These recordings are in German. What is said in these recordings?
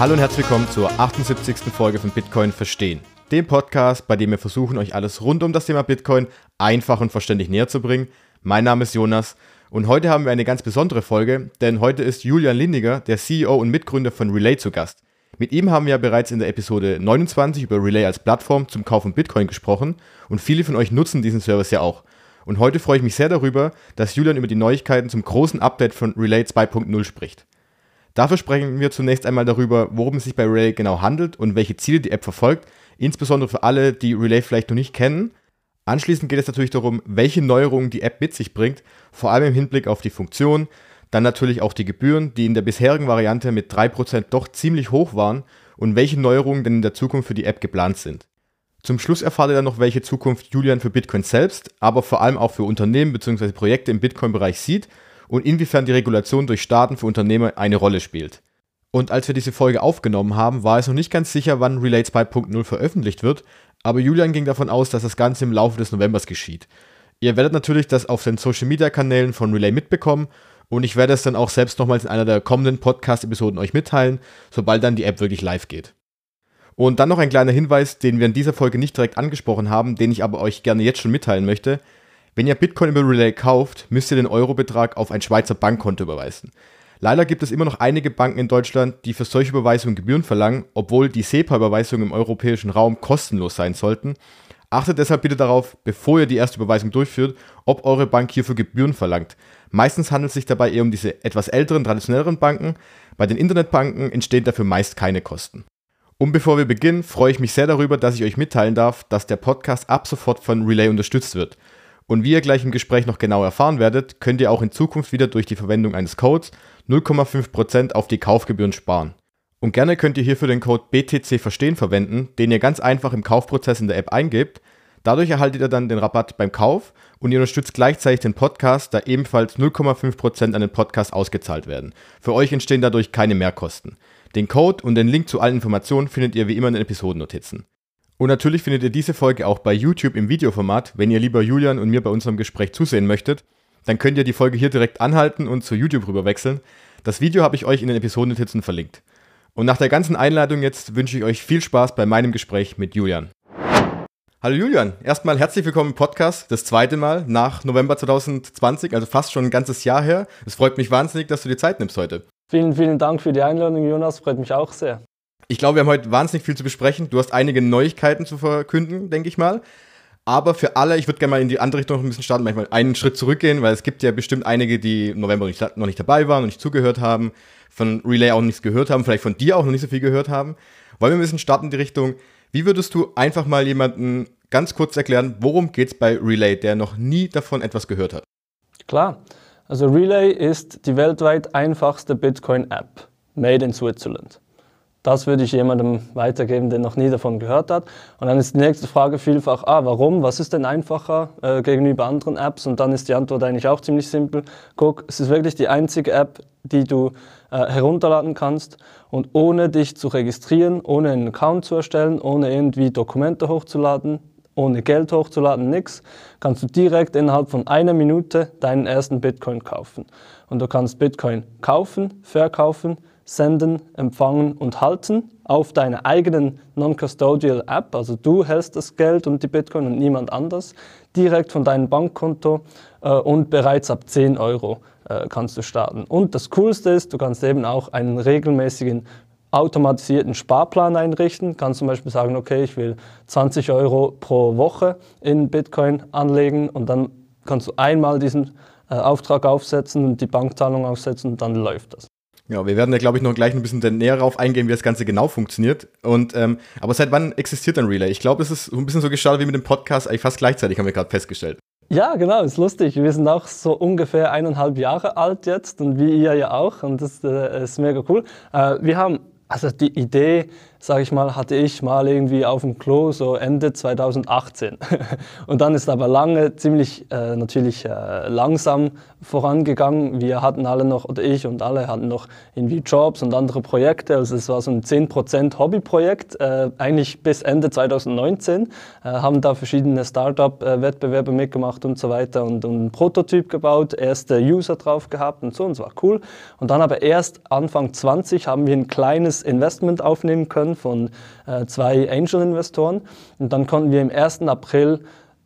Hallo und herzlich willkommen zur 78. Folge von Bitcoin Verstehen, dem Podcast, bei dem wir versuchen, euch alles rund um das Thema Bitcoin einfach und verständlich näher zu bringen. Mein Name ist Jonas und heute haben wir eine ganz besondere Folge, denn heute ist Julian Lindiger, der CEO und Mitgründer von Relay, zu Gast. Mit ihm haben wir ja bereits in der Episode 29 über Relay als Plattform zum Kauf von Bitcoin gesprochen und viele von euch nutzen diesen Service ja auch. Und heute freue ich mich sehr darüber, dass Julian über die Neuigkeiten zum großen Update von Relay 2.0 spricht. Dafür sprechen wir zunächst einmal darüber, worum es sich bei Relay genau handelt und welche Ziele die App verfolgt, insbesondere für alle, die Relay vielleicht noch nicht kennen. Anschließend geht es natürlich darum, welche Neuerungen die App mit sich bringt, vor allem im Hinblick auf die Funktion, dann natürlich auch die Gebühren, die in der bisherigen Variante mit 3% doch ziemlich hoch waren und welche Neuerungen denn in der Zukunft für die App geplant sind. Zum Schluss erfahrt ihr dann noch, welche Zukunft Julian für Bitcoin selbst, aber vor allem auch für Unternehmen bzw. Projekte im Bitcoin-Bereich sieht und inwiefern die Regulation durch Staaten für Unternehmer eine Rolle spielt. Und als wir diese Folge aufgenommen haben, war es noch nicht ganz sicher, wann Relay 2.0 veröffentlicht wird, aber Julian ging davon aus, dass das Ganze im Laufe des Novembers geschieht. Ihr werdet natürlich das auf den Social Media Kanälen von Relay mitbekommen und ich werde es dann auch selbst nochmals in einer der kommenden Podcast-Episoden euch mitteilen, sobald dann die App wirklich live geht. Und dann noch ein kleiner Hinweis, den wir in dieser Folge nicht direkt angesprochen haben, den ich aber euch gerne jetzt schon mitteilen möchte. Wenn ihr Bitcoin über Relay kauft, müsst ihr den Eurobetrag auf ein Schweizer Bankkonto überweisen. Leider gibt es immer noch einige Banken in Deutschland, die für solche Überweisungen Gebühren verlangen, obwohl die SEPA-Überweisungen im europäischen Raum kostenlos sein sollten. Achtet deshalb bitte darauf, bevor ihr die erste Überweisung durchführt, ob eure Bank hierfür Gebühren verlangt. Meistens handelt es sich dabei eher um diese etwas älteren, traditionelleren Banken. Bei den Internetbanken entstehen dafür meist keine Kosten. Und bevor wir beginnen, freue ich mich sehr darüber, dass ich euch mitteilen darf, dass der Podcast ab sofort von Relay unterstützt wird. Und wie ihr gleich im Gespräch noch genau erfahren werdet, könnt ihr auch in Zukunft wieder durch die Verwendung eines Codes 0,5% auf die Kaufgebühren sparen. Und gerne könnt ihr hierfür den Code BTC Verstehen verwenden, den ihr ganz einfach im Kaufprozess in der App eingebt. Dadurch erhaltet ihr dann den Rabatt beim Kauf und ihr unterstützt gleichzeitig den Podcast, da ebenfalls 0,5% an den Podcast ausgezahlt werden. Für euch entstehen dadurch keine Mehrkosten. Den Code und den Link zu allen Informationen findet ihr wie immer in den Episodennotizen. Und natürlich findet ihr diese Folge auch bei YouTube im Videoformat. Wenn ihr lieber Julian und mir bei unserem Gespräch zusehen möchtet, dann könnt ihr die Folge hier direkt anhalten und zu YouTube rüber wechseln. Das Video habe ich euch in den Episodennotizen verlinkt. Und nach der ganzen Einleitung jetzt wünsche ich euch viel Spaß bei meinem Gespräch mit Julian. Hallo Julian, erstmal herzlich willkommen im Podcast, das zweite Mal nach November 2020, also fast schon ein ganzes Jahr her. Es freut mich wahnsinnig, dass du dir Zeit nimmst heute. Vielen, vielen Dank für die Einladung, Jonas, freut mich auch sehr. Ich glaube, wir haben heute wahnsinnig viel zu besprechen. Du hast einige Neuigkeiten zu verkünden, denke ich mal. Aber für alle, ich würde gerne mal in die andere Richtung noch ein bisschen starten, manchmal einen Schritt zurückgehen, weil es gibt ja bestimmt einige, die im November noch nicht dabei waren und nicht zugehört haben, von Relay auch nichts gehört haben, vielleicht von dir auch noch nicht so viel gehört haben. Wollen wir ein bisschen starten in die Richtung, wie würdest du einfach mal jemanden ganz kurz erklären, worum geht es bei Relay, der noch nie davon etwas gehört hat? Klar, also Relay ist die weltweit einfachste Bitcoin-App, made in Switzerland. Das würde ich jemandem weitergeben, der noch nie davon gehört hat. Und dann ist die nächste Frage vielfach, ah, warum? Was ist denn einfacher äh, gegenüber anderen Apps? Und dann ist die Antwort eigentlich auch ziemlich simpel. Guck, es ist wirklich die einzige App, die du äh, herunterladen kannst und ohne dich zu registrieren, ohne einen Account zu erstellen, ohne irgendwie Dokumente hochzuladen, ohne Geld hochzuladen, nichts, kannst du direkt innerhalb von einer Minute deinen ersten Bitcoin kaufen. Und du kannst Bitcoin kaufen, verkaufen, senden, empfangen und halten auf deiner eigenen Non-Custodial App. Also du hältst das Geld und die Bitcoin und niemand anders direkt von deinem Bankkonto äh, und bereits ab 10 Euro äh, kannst du starten. Und das Coolste ist, du kannst eben auch einen regelmäßigen automatisierten Sparplan einrichten. Kannst zum Beispiel sagen, okay, ich will 20 Euro pro Woche in Bitcoin anlegen und dann kannst du einmal diesen äh, Auftrag aufsetzen und die Bankzahlung aufsetzen und dann läuft das. Ja, wir werden ja, glaube ich, noch gleich ein bisschen näher darauf eingehen, wie das Ganze genau funktioniert. Und, ähm, aber seit wann existiert ein Relay? Ich glaube, es ist ein bisschen so gestartet wie mit dem Podcast, eigentlich fast gleichzeitig, haben wir gerade festgestellt. Ja, genau, ist lustig. Wir sind auch so ungefähr eineinhalb Jahre alt jetzt und wie ihr ja auch und das äh, ist mega cool. Äh, wir haben also die Idee sage ich mal, hatte ich mal irgendwie auf dem Klo so Ende 2018. und dann ist aber lange ziemlich äh, natürlich äh, langsam vorangegangen. Wir hatten alle noch, oder ich und alle hatten noch irgendwie Jobs und andere Projekte. Also es war so ein 10% Hobbyprojekt, äh, eigentlich bis Ende 2019. Äh, haben da verschiedene Startup-Wettbewerbe mitgemacht und so weiter und, und einen Prototyp gebaut, erste User drauf gehabt und so und es war cool. Und dann aber erst Anfang 20 haben wir ein kleines Investment aufnehmen können von äh, zwei Angel-Investoren und dann konnten wir im 1. April,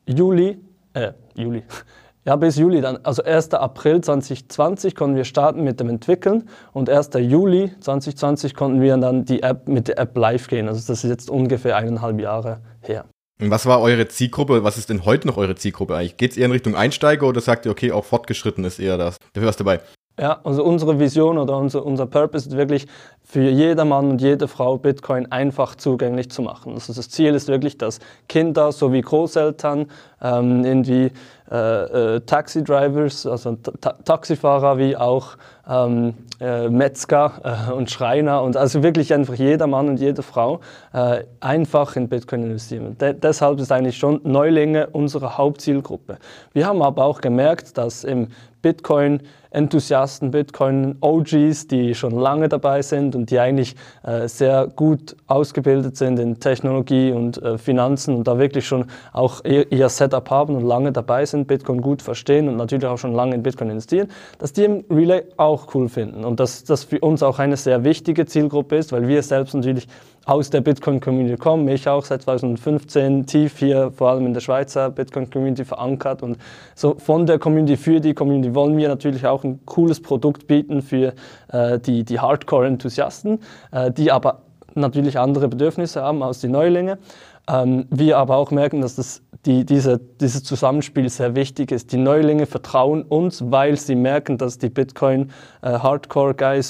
Juli, äh, Juli, ja, bis Juli dann. Also 1. April 2020 konnten wir starten mit dem Entwickeln und 1. Juli 2020 konnten wir dann die App mit der App live gehen. Also das ist jetzt ungefähr eineinhalb Jahre her. Und was war eure Zielgruppe? Was ist denn heute noch eure Zielgruppe eigentlich? Geht es eher in Richtung Einsteiger oder sagt ihr, okay, auch fortgeschritten ist eher das? Dafür was dabei? Ja, also unsere Vision oder unser, unser Purpose ist wirklich für jeder Mann und jede Frau Bitcoin einfach zugänglich zu machen. Also das Ziel ist wirklich, dass Kinder sowie Großeltern, ähm, irgendwie äh, äh, Taxi-Drivers, also Ta Taxifahrer wie auch ähm, äh, Metzger äh, und Schreiner und also wirklich einfach jeder Mann und jede Frau äh, einfach in Bitcoin investieren. De deshalb ist eigentlich schon Neulinge unsere Hauptzielgruppe. Wir haben aber auch gemerkt, dass im Bitcoin-Enthusiasten, Bitcoin-OGs, die schon lange dabei sind und die eigentlich äh, sehr gut ausgebildet sind in Technologie und äh, Finanzen und da wirklich schon auch ihr, ihr, Setup haben und lange dabei sind, Bitcoin gut verstehen und natürlich auch schon lange in Bitcoin investieren, dass die im Relay auch cool finden. Und dass das für uns auch eine sehr wichtige Zielgruppe ist, weil wir selbst natürlich aus der Bitcoin-Community kommen. Ich auch seit 2015 tief hier, vor allem in der Schweizer Bitcoin-Community verankert. Und so von der Community für die Community wollen wir natürlich auch ein cooles Produkt bieten für äh, die, die Hardcore-Enthusiasten, äh, die aber natürlich andere Bedürfnisse haben als die Neulinge. Ähm, wir aber auch merken, dass das, die, diese, dieses Zusammenspiel sehr wichtig ist. Die Neulinge vertrauen uns, weil sie merken, dass die Bitcoin äh,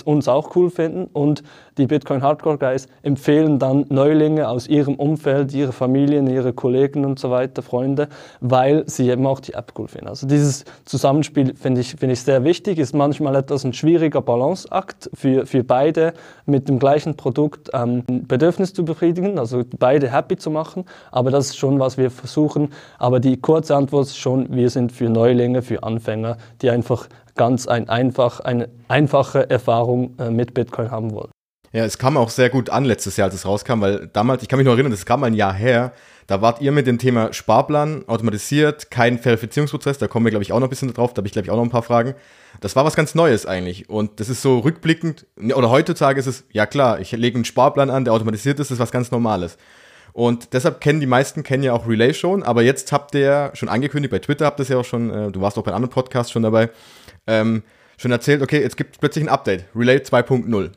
uns auch cool finden und die Bitcoin Hardcore Guys empfehlen dann Neulinge aus ihrem Umfeld, ihre Familien, ihre Kollegen und so weiter, Freunde, weil sie eben auch die App cool finden. Also dieses Zusammenspiel finde ich, finde ich sehr wichtig, ist manchmal etwas ein schwieriger Balanceakt für, für beide mit dem gleichen Produkt ähm, Bedürfnis zu befriedigen, also beide happy zu machen, aber das ist schon, was wir versuchen. Aber die kurze Antwort ist schon, wir sind für Neulinge, für Anfänger, die einfach ganz ein einfach, eine einfache Erfahrung äh, mit Bitcoin haben wollen. Ja, es kam auch sehr gut an letztes Jahr, als es rauskam, weil damals, ich kann mich noch erinnern, das kam ein Jahr her, da wart ihr mit dem Thema Sparplan automatisiert, kein Verifizierungsprozess, da kommen wir, glaube ich, auch noch ein bisschen drauf, da habe ich, glaube ich, auch noch ein paar Fragen. Das war was ganz Neues eigentlich und das ist so rückblickend, oder heutzutage ist es, ja klar, ich lege einen Sparplan an, der automatisiert ist, das ist was ganz Normales. Und deshalb kennen die meisten kennen ja auch Relay schon, aber jetzt habt ihr schon angekündigt, bei Twitter habt ihr es ja auch schon, äh, du warst auch bei einem anderen Podcast schon dabei, ähm, schon erzählt, okay, jetzt gibt es plötzlich ein Update, Relay 2.0.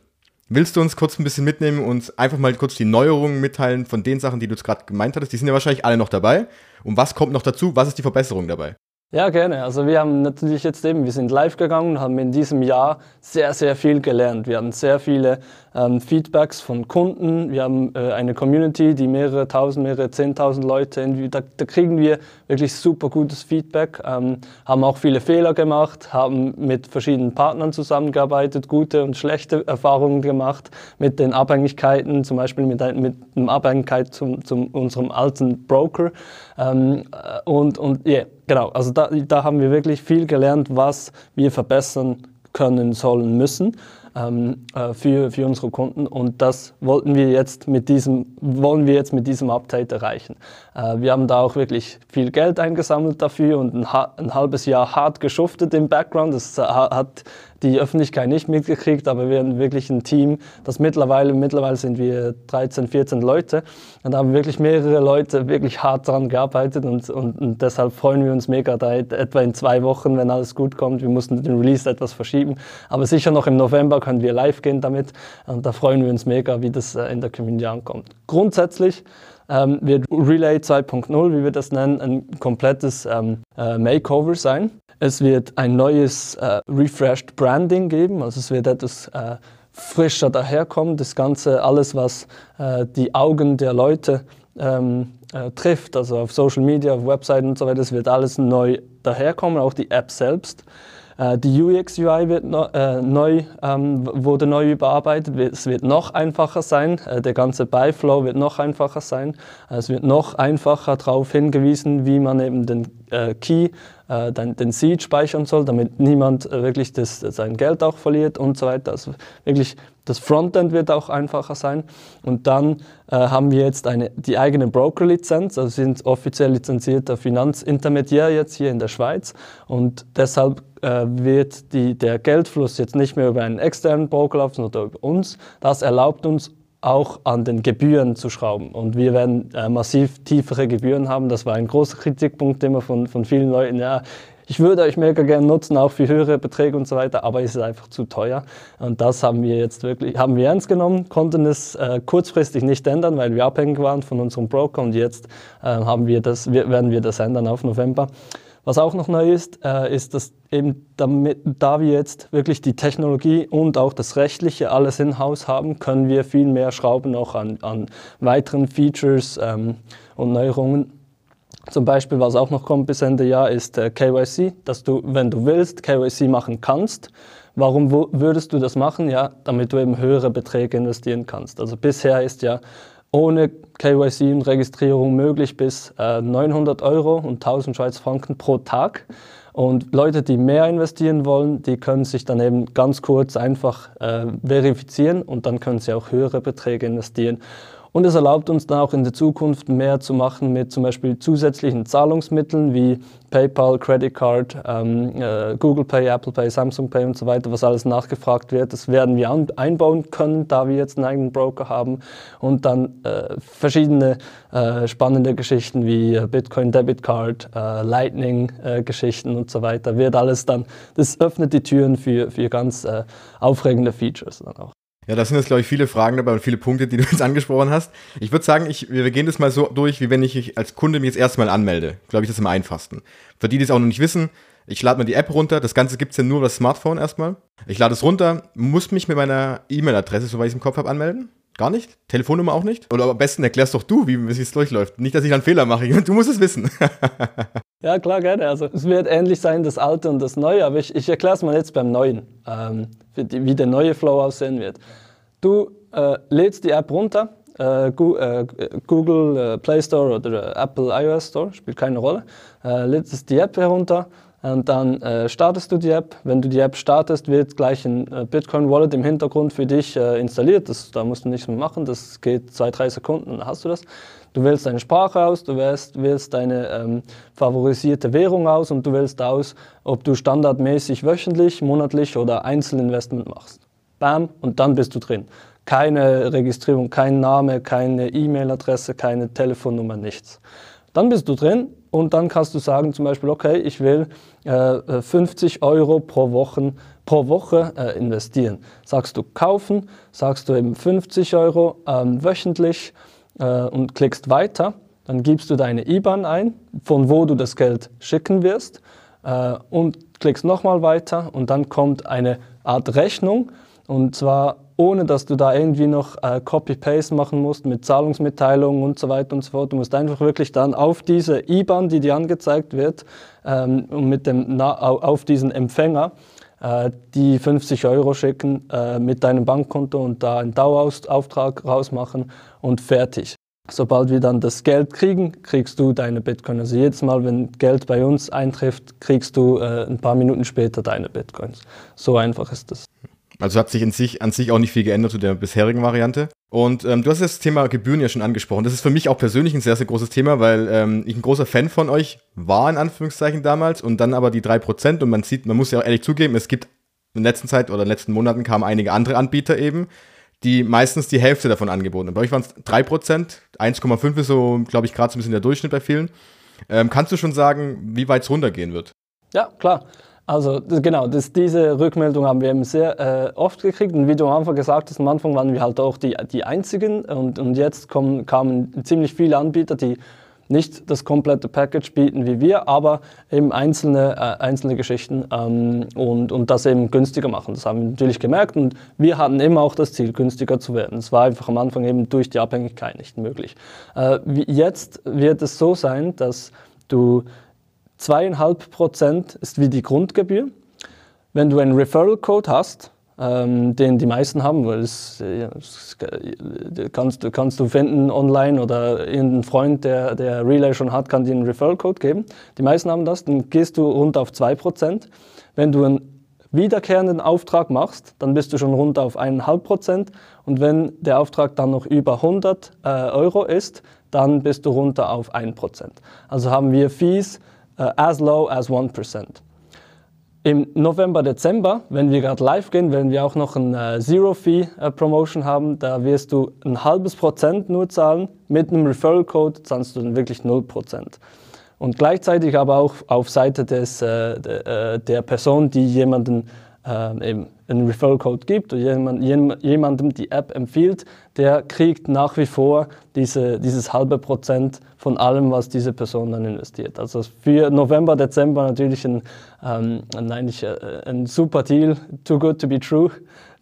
Willst du uns kurz ein bisschen mitnehmen und einfach mal kurz die Neuerungen mitteilen von den Sachen, die du gerade gemeint hattest? Die sind ja wahrscheinlich alle noch dabei. Und was kommt noch dazu? Was ist die Verbesserung dabei? Ja, gerne. Also wir haben natürlich jetzt eben, wir sind live gegangen und haben in diesem Jahr sehr, sehr viel gelernt. Wir hatten sehr viele ähm, Feedbacks von Kunden. Wir haben äh, eine Community, die mehrere tausend, mehrere zehntausend Leute, da, da, kriegen wir wirklich super gutes Feedback, ähm, haben auch viele Fehler gemacht, haben mit verschiedenen Partnern zusammengearbeitet, gute und schlechte Erfahrungen gemacht mit den Abhängigkeiten, zum Beispiel mit, mit einer Abhängigkeit zum unserem alten Broker. Ähm, äh, und, und yeah, genau, also da, da haben wir wirklich viel gelernt, was wir verbessern können, sollen, müssen ähm, äh, für, für unsere Kunden und das wollten wir jetzt mit diesem, wollen wir jetzt mit diesem Update erreichen. Äh, wir haben da auch wirklich viel Geld eingesammelt dafür und ein, ein halbes Jahr hart geschuftet im Background. Das hat die Öffentlichkeit nicht mitgekriegt, aber wir haben wirklich ein Team, das mittlerweile, mittlerweile sind wir 13, 14 Leute und haben wirklich mehrere Leute wirklich hart daran gearbeitet und, und, und deshalb freuen wir uns mega da etwa in zwei Wochen, wenn alles gut kommt. Wir mussten den Release etwas verschieben, aber sicher noch im November können wir live gehen damit und da freuen wir uns mega, wie das äh, in der Community ankommt. Grundsätzlich ähm, wird Relay 2.0, wie wir das nennen, ein komplettes ähm, äh, Makeover sein. Es wird ein neues äh, refreshed Branding geben, also es wird etwas äh, frischer daherkommen. Das Ganze, alles, was äh, die Augen der Leute ähm, äh, trifft, also auf Social Media, auf Webseiten und so weiter, das wird alles neu daherkommen, auch die App selbst. Äh, die UX-UI wird äh, neu, ähm, wurde neu überarbeitet. Es wird noch einfacher sein. Äh, der ganze Buy-Flow wird noch einfacher sein. Äh, es wird noch einfacher darauf hingewiesen, wie man eben den äh, Key, äh, den, den, Seed speichern soll, damit niemand wirklich das, sein Geld auch verliert und so weiter. Also wirklich das Frontend wird auch einfacher sein. Und dann äh, haben wir jetzt eine, die eigene Broker-Lizenz, also sind offiziell lizenzierter Finanzintermediär jetzt hier in der Schweiz. Und deshalb wird die, der Geldfluss jetzt nicht mehr über einen externen Broker laufen, sondern über uns. Das erlaubt uns auch an den Gebühren zu schrauben. Und wir werden äh, massiv tiefere Gebühren haben. Das war ein großer Kritikpunkt immer von, von vielen Leuten. Ja, ich würde euch mega gerne nutzen, auch für höhere Beträge und so weiter, aber es ist einfach zu teuer. Und das haben wir jetzt wirklich, haben wir ernst genommen, konnten es äh, kurzfristig nicht ändern, weil wir abhängig waren von unserem Broker und jetzt äh, haben wir das, werden wir das ändern auf November. Was auch noch neu ist, äh, ist, dass eben damit, da wir jetzt wirklich die Technologie und auch das Rechtliche alles in-house haben, können wir viel mehr schrauben auch an, an weiteren Features ähm, und Neuerungen. Zum Beispiel, was auch noch kommt bis Ende Jahr, ist äh, KYC, dass du, wenn du willst, KYC machen kannst. Warum würdest du das machen? Ja, damit du eben höhere Beträge investieren kannst. Also bisher ist ja ohne KYC und Registrierung möglich bis äh, 900 Euro und 1000 Schweizer Franken pro Tag. Und Leute, die mehr investieren wollen, die können sich dann eben ganz kurz einfach äh, verifizieren und dann können sie auch höhere Beträge investieren. Und es erlaubt uns dann auch in der Zukunft mehr zu machen mit zum Beispiel zusätzlichen Zahlungsmitteln wie PayPal, Credit Card, ähm, äh, Google Pay, Apple Pay, Samsung Pay und so weiter, was alles nachgefragt wird. Das werden wir einbauen können, da wir jetzt einen eigenen Broker haben. Und dann äh, verschiedene äh, spannende Geschichten wie äh, Bitcoin Debit Card, äh, Lightning äh, Geschichten und so weiter. Wird alles dann, das öffnet die Türen für, für ganz aufregende Features dann auch. Ja, das sind jetzt, glaube ich, viele Fragen dabei und viele Punkte, die du jetzt angesprochen hast. Ich würde sagen, ich, wir gehen das mal so durch, wie wenn ich als Kunde mich jetzt erstmal anmelde. Glaube ich, das ist am einfachsten. Für die, die es auch noch nicht wissen, ich lade mir die App runter. Das Ganze gibt's ja nur über das Smartphone erstmal. Ich lade es runter, muss mich mit meiner E-Mail-Adresse, soweit ich es im Kopf habe, anmelden. Gar nicht? Telefonnummer auch nicht? Oder am besten erklärst doch du, wie es durchläuft. Nicht, dass ich einen Fehler mache. Du musst es wissen. ja, klar, gerne. Also es wird ähnlich sein, das Alte und das Neue, aber ich, ich erkläre es mal jetzt beim Neuen, ähm, wie der neue Flow aussehen wird. Du äh, lädst die App runter, äh, äh Google äh, Play Store oder äh, Apple iOS Store, spielt keine Rolle. lädst die App herunter und dann startest du die App. Wenn du die App startest, wird gleich ein Bitcoin Wallet im Hintergrund für dich installiert. Das, da musst du nichts mehr machen, das geht zwei, drei Sekunden, dann hast du das. Du wählst deine Sprache aus, du wählst, wählst deine ähm, favorisierte Währung aus und du wählst aus, ob du standardmäßig wöchentlich, monatlich oder Einzelinvestment machst. Bam, und dann bist du drin. Keine Registrierung, kein Name, keine E-Mail-Adresse, keine Telefonnummer, nichts. Dann bist du drin und dann kannst du sagen zum Beispiel, okay, ich will äh, 50 Euro pro, Wochen, pro Woche äh, investieren. Sagst du kaufen, sagst du eben 50 Euro ähm, wöchentlich äh, und klickst weiter. Dann gibst du deine IBAN ein, von wo du das Geld schicken wirst äh, und klickst nochmal weiter und dann kommt eine Art Rechnung und zwar ohne, dass du da irgendwie noch äh, Copy-Paste machen musst mit Zahlungsmitteilungen und so weiter und so fort. Du musst einfach wirklich dann auf diese IBAN, die dir angezeigt wird, ähm, mit dem, na, auf diesen Empfänger äh, die 50 Euro schicken äh, mit deinem Bankkonto und da einen Dauerauftrag rausmachen und fertig. Sobald wir dann das Geld kriegen, kriegst du deine Bitcoin. Also jedes Mal, wenn Geld bei uns eintrifft, kriegst du äh, ein paar Minuten später deine Bitcoins. So einfach ist das. Also hat sich in sich, an sich auch nicht viel geändert zu der bisherigen Variante. Und ähm, du hast das Thema Gebühren ja schon angesprochen. Das ist für mich auch persönlich ein sehr, sehr großes Thema, weil ähm, ich ein großer Fan von euch war, in Anführungszeichen damals, und dann aber die 3%. Und man sieht, man muss ja auch ehrlich zugeben, es gibt in der letzten Zeit oder in den letzten Monaten kamen einige andere Anbieter eben, die meistens die Hälfte davon angeboten haben. Bei euch waren es 3%, 1,5 ist so, glaube ich, gerade so ein bisschen der Durchschnitt bei vielen. Ähm, kannst du schon sagen, wie weit es runtergehen wird? Ja, klar. Also genau, das, diese Rückmeldung haben wir eben sehr äh, oft gekriegt und wie du am Anfang gesagt hast, am Anfang waren wir halt auch die, die Einzigen und, und jetzt kommen, kamen ziemlich viele Anbieter, die nicht das komplette Package bieten wie wir, aber eben einzelne, äh, einzelne Geschichten ähm, und, und das eben günstiger machen. Das haben wir natürlich gemerkt und wir hatten immer auch das Ziel, günstiger zu werden. Es war einfach am Anfang eben durch die Abhängigkeit nicht möglich. Äh, jetzt wird es so sein, dass du Zweieinhalb Prozent ist wie die Grundgebühr. wenn du einen Referral-Code hast, ähm, den die meisten haben, weil das, ja, das kannst, kannst du finden online oder irgendein Freund, der, der Relay schon hat, kann dir einen Referral-Code geben. Die meisten haben das, dann gehst du rund auf 2%. Wenn du einen wiederkehrenden Auftrag machst, dann bist du schon rund auf 1,5% und wenn der Auftrag dann noch über 100 äh, Euro ist, dann bist du runter auf 1%. Also haben wir Fees uh, as low as 1%. Im November, Dezember, wenn wir gerade live gehen, werden wir auch noch eine Zero-Fee-Promotion haben. Da wirst du ein halbes Prozent nur zahlen. Mit einem Referral-Code zahlst du dann wirklich 0%. Und gleichzeitig aber auch auf Seite des, äh, der Person, die jemanden äh, eben einen Referral-Code gibt oder jemand, jemandem die App empfiehlt, der kriegt nach wie vor diese, dieses halbe Prozent von allem, was diese Person dann investiert. Also für November, Dezember natürlich ein, ähm, ein, äh, ein super Deal, too good to be true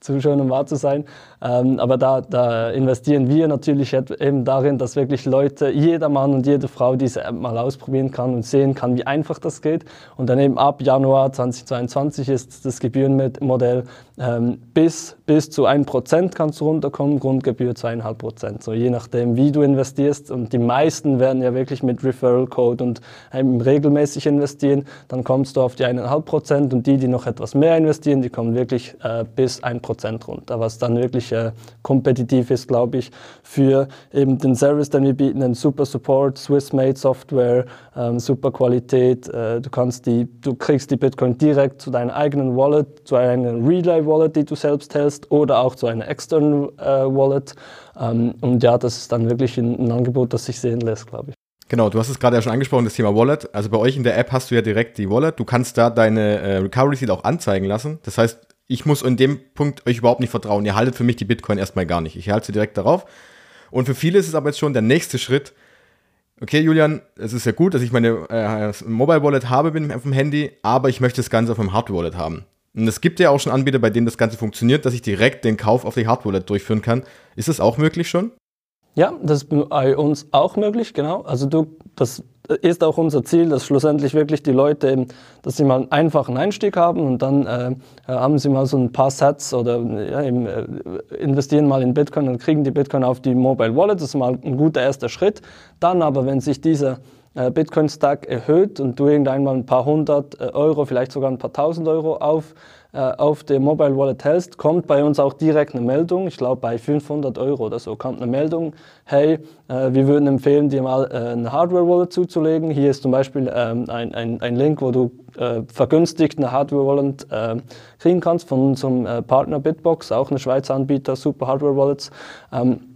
zu schön, um wahr zu sein. Ähm, aber da, da, investieren wir natürlich eben darin, dass wirklich Leute, jeder Mann und jede Frau diese App mal ausprobieren kann und sehen kann, wie einfach das geht. Und dann eben ab Januar 2022 ist das Gebührenmodell ähm, bis, bis zu 1% kannst du runterkommen, Grundgebühr 2,5%. So je nachdem, wie du investierst. Und die meisten werden ja wirklich mit Referral Code und ähm, regelmäßig investieren. Dann kommst du auf die 1,5% und die, die noch etwas mehr investieren, die kommen wirklich äh, bis 1% runter, was dann wirklich äh, kompetitiv ist, glaube ich, für eben den Service, den wir bieten, den Super Support, Swiss-Made Software, ähm, super Qualität. Äh, du, kannst die, du kriegst die Bitcoin direkt zu deiner eigenen Wallet, zu einer Relay-Wallet, die du selbst hältst, oder auch zu einer externen äh, Wallet. Ähm, und ja, das ist dann wirklich ein, ein Angebot, das sich sehen lässt, glaube ich. Genau, du hast es gerade ja schon angesprochen, das Thema Wallet. Also bei euch in der App hast du ja direkt die Wallet. Du kannst da deine äh, Recovery Seed auch anzeigen lassen. Das heißt, ich muss in dem Punkt euch überhaupt nicht vertrauen. Ihr haltet für mich die Bitcoin erstmal gar nicht. Ich halte sie direkt darauf. Und für viele ist es aber jetzt schon der nächste Schritt. Okay, Julian, es ist ja gut, dass ich meine äh, Mobile Wallet habe auf dem Handy, aber ich möchte das Ganze auf dem Hardware Wallet haben. Und es gibt ja auch schon Anbieter, bei denen das Ganze funktioniert, dass ich direkt den Kauf auf die Hardware Wallet durchführen kann. Ist das auch möglich schon? Ja, das ist bei uns auch möglich, genau. Also du, das ist auch unser Ziel, dass schlussendlich wirklich die Leute dass sie mal einen einfachen Einstieg haben und dann äh, haben sie mal so ein paar Sets oder ja, eben, äh, investieren mal in Bitcoin und kriegen die Bitcoin auf die Mobile Wallet. Das ist mal ein guter erster Schritt. Dann aber, wenn sich dieser äh, Bitcoin-Stack erhöht und du irgendwann mal ein paar hundert äh, Euro, vielleicht sogar ein paar tausend Euro auf auf der Mobile Wallet hältst, kommt bei uns auch direkt eine Meldung. Ich glaube, bei 500 Euro oder so kommt eine Meldung, hey, äh, wir würden empfehlen, dir mal äh, eine Hardware Wallet zuzulegen. Hier ist zum Beispiel ähm, ein, ein, ein Link, wo du äh, vergünstigt eine Hardware Wallet äh, kriegen kannst von unserem äh, Partner Bitbox, auch eine Schweizer Anbieter, super Hardware Wallets. Ähm,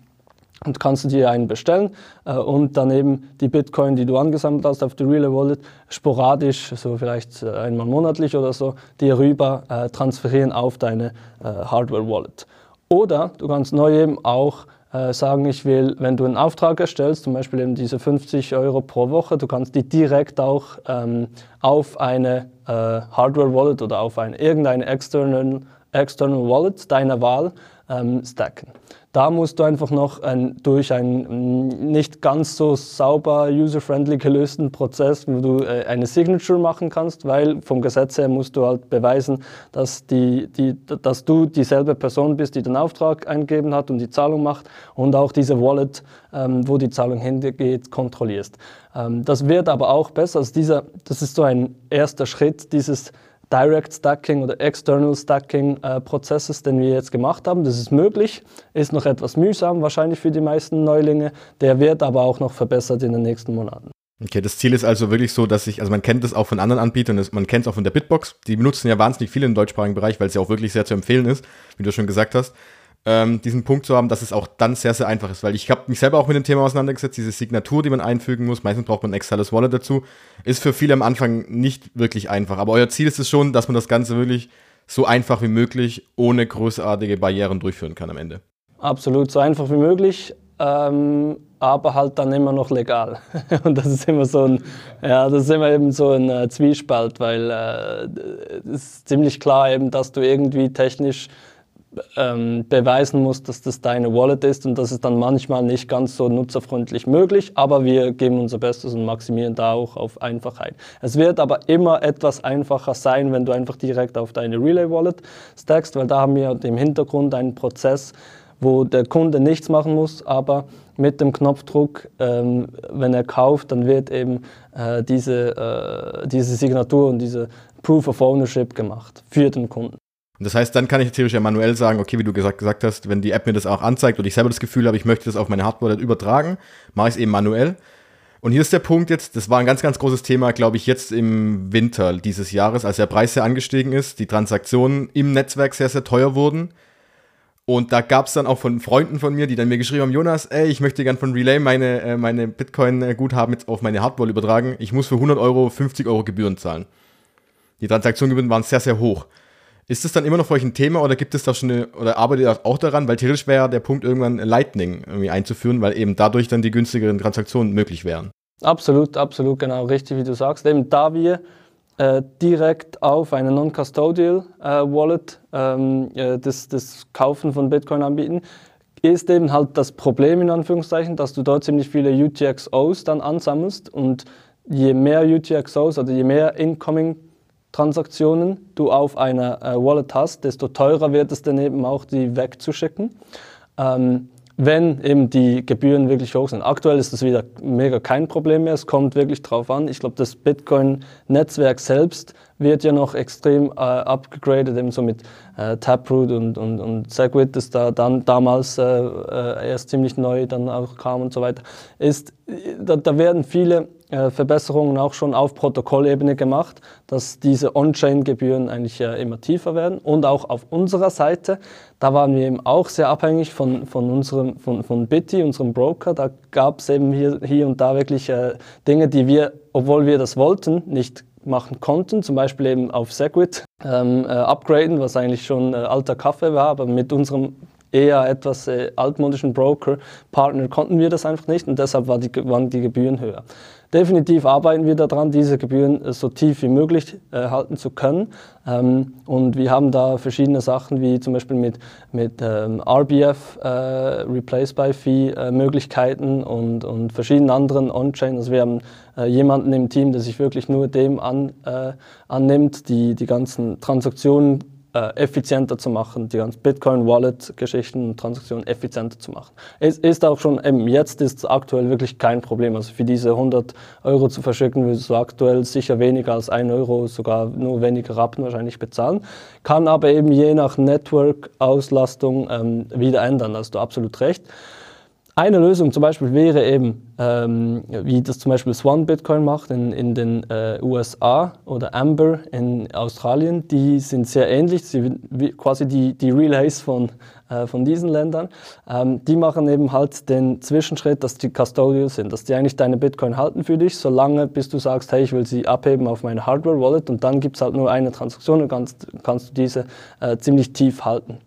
und kannst du dir einen bestellen äh, und dann eben die Bitcoin, die du angesammelt hast auf die Relay Wallet, sporadisch, so vielleicht äh, einmal monatlich oder so, dir rüber äh, transferieren auf deine äh, Hardware Wallet. Oder du kannst neu eben auch äh, sagen, ich will, wenn du einen Auftrag erstellst, zum Beispiel eben diese 50 Euro pro Woche, du kannst die direkt auch ähm, auf eine äh, Hardware Wallet oder auf eine, irgendeine externe, external Wallet deiner Wahl ähm, stacken. Da musst du einfach noch ein, durch einen mm, nicht ganz so sauber, user-friendly gelösten Prozess, wo du äh, eine Signature machen kannst, weil vom Gesetz her musst du halt beweisen, dass, die, die, dass du dieselbe Person bist, die den Auftrag eingegeben hat und die Zahlung macht und auch diese Wallet, ähm, wo die Zahlung hingeht, kontrollierst. Ähm, das wird aber auch besser. Also dieser, das ist so ein erster Schritt, dieses Direct Stacking oder External Stacking äh, Prozesses, den wir jetzt gemacht haben. Das ist möglich, ist noch etwas mühsam wahrscheinlich für die meisten Neulinge. Der wird aber auch noch verbessert in den nächsten Monaten. Okay, das Ziel ist also wirklich so, dass ich, also man kennt das auch von anderen Anbietern, man kennt es auch von der Bitbox. Die benutzen ja wahnsinnig viele im deutschsprachigen Bereich, weil es ja auch wirklich sehr zu empfehlen ist, wie du schon gesagt hast ähm, diesen Punkt zu haben, dass es auch dann sehr, sehr einfach ist. Weil ich habe mich selber auch mit dem Thema auseinandergesetzt, diese Signatur, die man einfügen muss, meistens braucht man ein externes Wallet dazu, ist für viele am Anfang nicht wirklich einfach. Aber euer Ziel ist es schon, dass man das Ganze wirklich so einfach wie möglich ohne großartige Barrieren durchführen kann am Ende. Absolut, so einfach wie möglich, ähm, aber halt dann immer noch legal. Und das ist immer so ein, ja, das ist immer eben so ein äh, Zwiespalt, weil äh, es ist ziemlich klar eben, dass du irgendwie technisch ähm, beweisen musst, dass das deine Wallet ist und das ist dann manchmal nicht ganz so nutzerfreundlich möglich, aber wir geben unser Bestes und maximieren da auch auf Einfachheit. Es wird aber immer etwas einfacher sein, wenn du einfach direkt auf deine Relay Wallet stackst, weil da haben wir im Hintergrund einen Prozess, wo der Kunde nichts machen muss, aber mit dem Knopfdruck, ähm, wenn er kauft, dann wird eben äh, diese, äh, diese Signatur und diese Proof of Ownership gemacht für den Kunden. Und das heißt, dann kann ich theoretisch ja manuell sagen, okay, wie du gesagt, gesagt hast, wenn die App mir das auch anzeigt und ich selber das Gefühl habe, ich möchte das auf meine Hardware übertragen, mache ich es eben manuell. Und hier ist der Punkt jetzt, das war ein ganz, ganz großes Thema, glaube ich, jetzt im Winter dieses Jahres, als der Preis sehr angestiegen ist, die Transaktionen im Netzwerk sehr, sehr teuer wurden. Und da gab es dann auch von Freunden von mir, die dann mir geschrieben haben, Jonas, ey, ich möchte gern von Relay meine, äh, meine Bitcoin-Guthaben jetzt auf meine Hardware übertragen. Ich muss für 100 Euro 50 Euro Gebühren zahlen. Die Transaktionsgebühren waren sehr, sehr hoch. Ist das dann immer noch für euch ein Thema oder gibt es da schon eine, oder arbeitet ihr auch daran? Weil theoretisch wäre der Punkt irgendwann Lightning irgendwie einzuführen, weil eben dadurch dann die günstigeren Transaktionen möglich wären. Absolut, absolut, genau, richtig, wie du sagst. Eben da wir äh, direkt auf eine Non-Custodial äh, Wallet ähm, äh, das, das Kaufen von Bitcoin anbieten, ist eben halt das Problem in Anführungszeichen, dass du dort ziemlich viele UTXOs dann ansammelst und je mehr UTXOs oder je mehr Incoming Transaktionen du auf einer äh, Wallet hast, desto teurer wird es dann eben auch, die wegzuschicken. Ähm, wenn eben die Gebühren wirklich hoch sind. Aktuell ist das wieder mega kein Problem mehr. Es kommt wirklich drauf an. Ich glaube, das Bitcoin-Netzwerk selbst wird ja noch extrem äh, upgegradet, eben so mit äh, Taproot und, und, und Segwit, das da dann damals äh, äh erst ziemlich neu dann auch kam und so weiter. Ist, da, da werden viele äh, Verbesserungen auch schon auf Protokollebene gemacht, dass diese On-Chain-Gebühren eigentlich äh, immer tiefer werden. Und auch auf unserer Seite, da waren wir eben auch sehr abhängig von, von, unserem, von, von Bitty, unserem Broker. Da gab es eben hier, hier und da wirklich äh, Dinge, die wir, obwohl wir das wollten, nicht machen konnten, zum Beispiel eben auf Segwit ähm, äh, upgraden, was eigentlich schon alter Kaffee war, aber mit unserem eher etwas äh, altmodischen Broker-Partner konnten wir das einfach nicht und deshalb war die, waren die Gebühren höher. Definitiv arbeiten wir daran, diese Gebühren äh, so tief wie möglich äh, halten zu können. Ähm, und wir haben da verschiedene Sachen wie zum Beispiel mit, mit ähm, RBF, äh, Replace by Fee äh, Möglichkeiten und, und verschiedenen anderen On-Chain. Also wir haben äh, jemanden im Team, der sich wirklich nur dem an, äh, annimmt, die die ganzen Transaktionen äh, effizienter zu machen, die ganzen Bitcoin-Wallet-Geschichten und Transaktionen effizienter zu machen. Es ist auch schon, eben jetzt ist es aktuell wirklich kein Problem. Also für diese 100 Euro zu verschicken, würdest du aktuell sicher weniger als 1 Euro, sogar nur weniger Rappen wahrscheinlich bezahlen. Kann aber eben je nach Network-Auslastung ähm, wieder ändern. Hast du absolut recht. Eine Lösung zum Beispiel wäre eben, ähm, wie das zum Beispiel Swan Bitcoin macht in, in den äh, USA oder Amber in Australien. Die sind sehr ähnlich, sie, wie, quasi die, die Relays von, äh, von diesen Ländern. Ähm, die machen eben halt den Zwischenschritt, dass die Custodial sind, dass die eigentlich deine Bitcoin halten für dich, solange bis du sagst, hey, ich will sie abheben auf meine Hardware-Wallet und dann gibt es halt nur eine Transaktion und kannst, kannst du diese äh, ziemlich tief halten.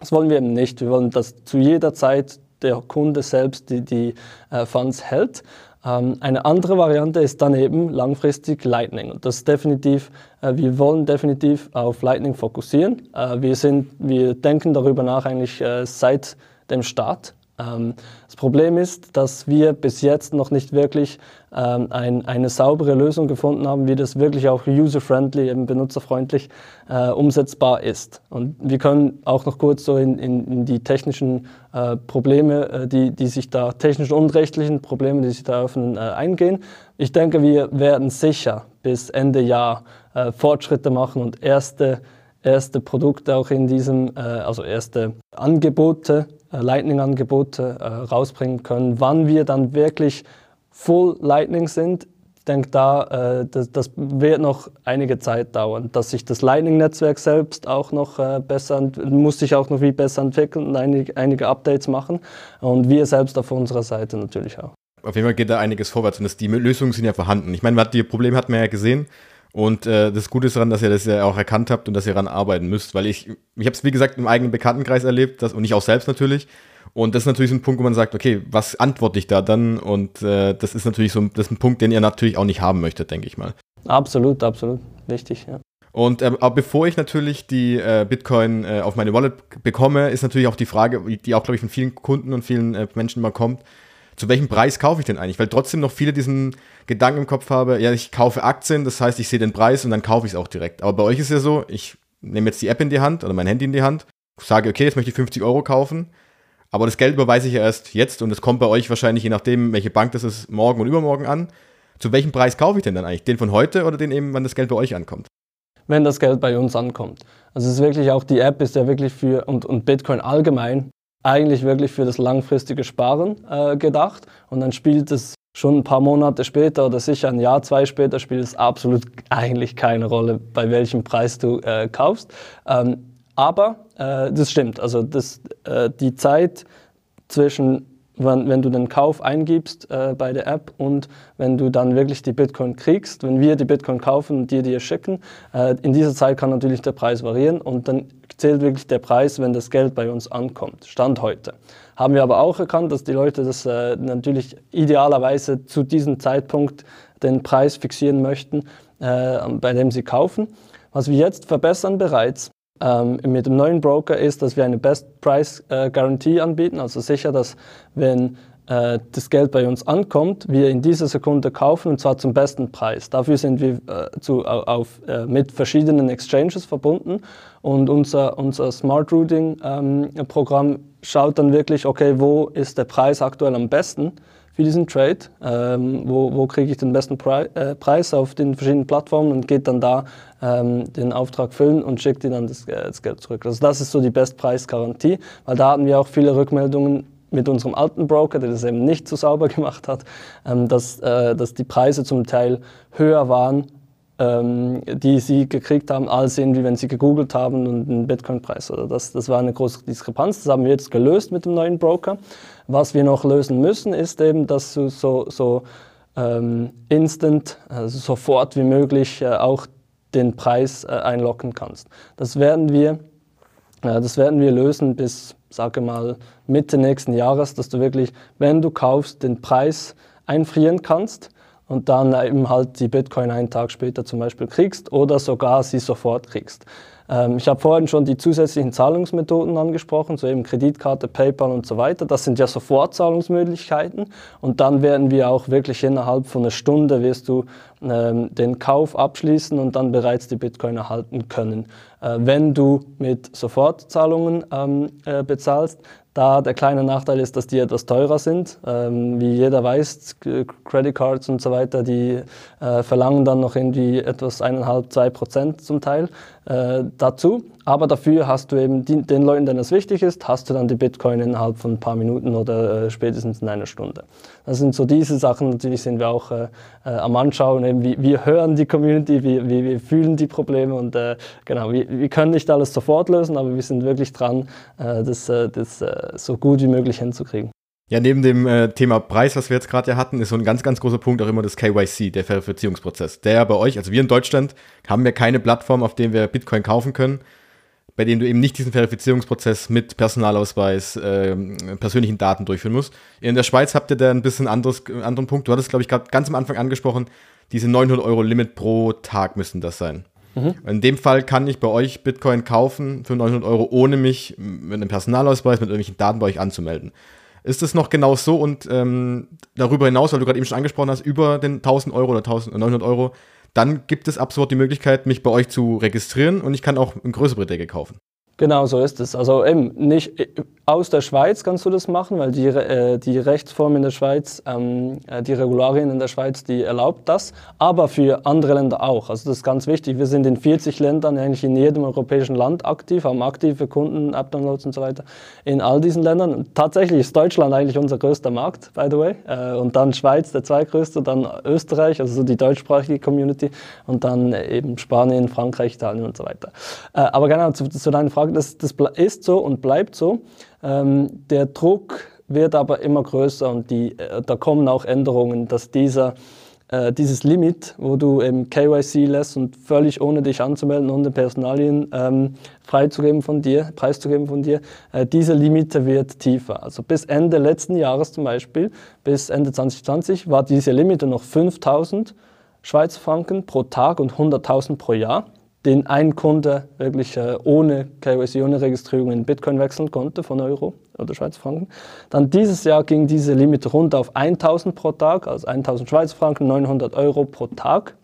Das wollen wir eben nicht. Wir wollen, dass zu jeder Zeit der Kunde selbst die, die äh, Funds hält. Ähm, eine andere Variante ist dann eben langfristig Lightning. Und das definitiv, äh, wir wollen definitiv auf Lightning fokussieren. Äh, wir, sind, wir denken darüber nach eigentlich äh, seit dem Start das Problem ist, dass wir bis jetzt noch nicht wirklich ähm, ein, eine saubere Lösung gefunden haben, wie das wirklich auch user-friendly, eben benutzerfreundlich äh, umsetzbar ist. Und wir können auch noch kurz so in, in, in die technischen äh, Probleme, äh, die, die sich da, technischen und rechtlichen Probleme, die sich da öffnen, äh, eingehen. Ich denke, wir werden sicher bis Ende Jahr äh, Fortschritte machen und erste erste Produkte auch in diesem, äh, also erste Angebote äh, Lightning-Angebote äh, rausbringen können. Wann wir dann wirklich Full Lightning sind, ich denke, da, das, das, wird noch einige Zeit dauern, dass sich das Lightning-Netzwerk selbst auch noch besser, muss sich auch noch viel besser entwickeln und einige, einige Updates machen und wir selbst auf unserer Seite natürlich auch. Auf jeden Fall geht da einiges vorwärts und das, die Lösungen sind ja vorhanden. Ich meine, die Probleme hat man ja gesehen. Und äh, das Gute ist daran, dass ihr das ja auch erkannt habt und dass ihr daran arbeiten müsst, weil ich, ich habe es wie gesagt im eigenen Bekanntenkreis erlebt das, und ich auch selbst natürlich. Und das ist natürlich so ein Punkt, wo man sagt, okay, was antworte ich da dann? Und äh, das ist natürlich so das ist ein Punkt, den ihr natürlich auch nicht haben möchtet, denke ich mal. Absolut, absolut. Wichtig, ja. Und äh, bevor ich natürlich die äh, Bitcoin äh, auf meine Wallet bekomme, ist natürlich auch die Frage, die auch, glaube ich, von vielen Kunden und vielen äh, Menschen immer kommt, zu welchem Preis kaufe ich denn eigentlich? Weil trotzdem noch viele diesen Gedanken im Kopf haben, ja, ich kaufe Aktien, das heißt, ich sehe den Preis und dann kaufe ich es auch direkt. Aber bei euch ist ja so, ich nehme jetzt die App in die Hand oder mein Handy in die Hand, sage, okay, jetzt möchte ich 50 Euro kaufen, aber das Geld überweise ich ja erst jetzt und es kommt bei euch wahrscheinlich, je nachdem, welche Bank das ist, morgen und übermorgen an. Zu welchem Preis kaufe ich denn dann eigentlich? Den von heute oder den eben, wann das Geld bei euch ankommt? Wenn das Geld bei uns ankommt. Also es ist wirklich auch, die App ist ja wirklich für, und, und Bitcoin allgemein, eigentlich wirklich für das langfristige Sparen äh, gedacht. Und dann spielt es schon ein paar Monate später oder sicher ein Jahr, zwei später, spielt es absolut eigentlich keine Rolle, bei welchem Preis du äh, kaufst. Ähm, aber äh, das stimmt. Also das, äh, die Zeit zwischen, wenn, wenn, du den Kauf eingibst äh, bei der App und wenn du dann wirklich die Bitcoin kriegst, wenn wir die Bitcoin kaufen und dir die schicken, äh, in dieser Zeit kann natürlich der Preis variieren und dann zählt wirklich der Preis, wenn das Geld bei uns ankommt. Stand heute. Haben wir aber auch erkannt, dass die Leute das äh, natürlich idealerweise zu diesem Zeitpunkt den Preis fixieren möchten, äh, bei dem sie kaufen. Was wir jetzt verbessern bereits, ähm, mit dem neuen Broker ist, dass wir eine Best Price äh, anbieten, also sicher, dass wenn äh, das Geld bei uns ankommt, wir in dieser Sekunde kaufen und zwar zum besten Preis. Dafür sind wir äh, zu, auf, äh, mit verschiedenen Exchanges verbunden und unser, unser Smart Routing ähm, Programm schaut dann wirklich, okay, wo ist der Preis aktuell am besten für diesen Trade, ähm, wo, wo kriege ich den besten Pre äh, Preis auf den verschiedenen Plattformen und geht dann da ähm, den Auftrag füllen und schickt dir dann das, äh, das, Geld zurück. Also das ist so die Bestpreisgarantie, weil da hatten wir auch viele Rückmeldungen mit unserem alten Broker, der das eben nicht so sauber gemacht hat, ähm, dass, äh, dass die Preise zum Teil höher waren ähm, die sie gekriegt haben, als irgendwie, wenn sie gegoogelt haben und einen Bitcoin-Preis. das, das war eine große Diskrepanz. Das haben wir jetzt gelöst mit dem neuen Broker. Was wir noch lösen müssen, ist eben, dass du so, so ähm, instant, also sofort wie möglich äh, auch den Preis äh, einloggen kannst. Das werden wir, äh, das werden wir lösen bis, sage mal, Mitte nächsten Jahres, dass du wirklich, wenn du kaufst, den Preis einfrieren kannst und dann eben halt die Bitcoin einen Tag später zum Beispiel kriegst oder sogar sie sofort kriegst. Ähm, ich habe vorhin schon die zusätzlichen Zahlungsmethoden angesprochen, so eben Kreditkarte, PayPal und so weiter. Das sind ja Sofortzahlungsmöglichkeiten und dann werden wir auch wirklich innerhalb von einer Stunde wirst du ähm, den Kauf abschließen und dann bereits die Bitcoin erhalten können. Äh, wenn du mit Sofortzahlungen ähm, äh, bezahlst, da der kleine Nachteil ist, dass die etwas teurer sind. Ähm, wie jeder weiß, Credit Cards und so weiter, die äh, verlangen dann noch irgendwie etwas eineinhalb, zwei Prozent zum Teil äh, dazu. Aber dafür hast du eben die, den Leuten, denen es wichtig ist, hast du dann die Bitcoin innerhalb von ein paar Minuten oder äh, spätestens in einer Stunde. Das sind so diese Sachen, natürlich sind wir auch äh, äh, am Anschauen, eben wie, wir hören die Community, wie, wie wir fühlen die Probleme und äh, genau, wir, wir, können nicht alles sofort lösen, aber wir sind wirklich dran, das, das so gut wie möglich hinzukriegen. Ja, neben dem äh, Thema Preis, was wir jetzt gerade ja hatten, ist so ein ganz, ganz großer Punkt auch immer das KYC, der Verifizierungsprozess. Der bei euch, also wir in Deutschland, haben ja keine Plattform, auf der wir Bitcoin kaufen können bei denen du eben nicht diesen Verifizierungsprozess mit Personalausweis, äh, persönlichen Daten durchführen musst. In der Schweiz habt ihr da ein bisschen anderes, anderen Punkt. Du hattest, glaube ich, gerade ganz am Anfang angesprochen, diese 900 Euro Limit pro Tag müssen das sein. Mhm. In dem Fall kann ich bei euch Bitcoin kaufen für 900 Euro, ohne mich mit einem Personalausweis, mit irgendwelchen Daten bei euch anzumelden. Ist es noch genau so und ähm, darüber hinaus, weil du gerade eben schon angesprochen hast, über den 1000 Euro oder 1900 Euro dann gibt es ab sofort die Möglichkeit, mich bei euch zu registrieren und ich kann auch größere Beträge kaufen. Genau so ist es. Also eben nicht äh, aus der Schweiz kannst du das machen, weil die, äh, die Rechtsform in der Schweiz, ähm, äh, die Regularien in der Schweiz, die erlaubt das, aber für andere Länder auch. Also das ist ganz wichtig. Wir sind in 40 Ländern, eigentlich in jedem europäischen Land aktiv, haben aktive Kunden, App-Downloads und so weiter in all diesen Ländern. Tatsächlich ist Deutschland eigentlich unser größter Markt, by the way. Äh, und dann Schweiz der zweitgrößte, dann Österreich, also so die deutschsprachige Community und dann eben Spanien, Frankreich, Italien und so weiter. Äh, aber genau, zu, zu deiner Frage, das, das ist so und bleibt so. Ähm, der Druck wird aber immer größer und die, äh, da kommen auch Änderungen, dass dieser, äh, dieses Limit, wo du im KYC lässt und völlig ohne dich anzumelden, ohne Personalien ähm, freizugeben von dir, preiszugeben von dir, äh, diese Limite wird tiefer. Also bis Ende letzten Jahres zum Beispiel, bis Ende 2020 war diese Limite noch 5000 Schweizer Franken pro Tag und 100.000 pro Jahr. Den ein Kunde wirklich äh, ohne KYC, ohne Registrierung in Bitcoin wechseln konnte von Euro oder Schweizer Franken. Dann dieses Jahr ging diese Limit runter auf 1000 pro Tag, also 1000 Schweizer Franken, 900 Euro pro Tag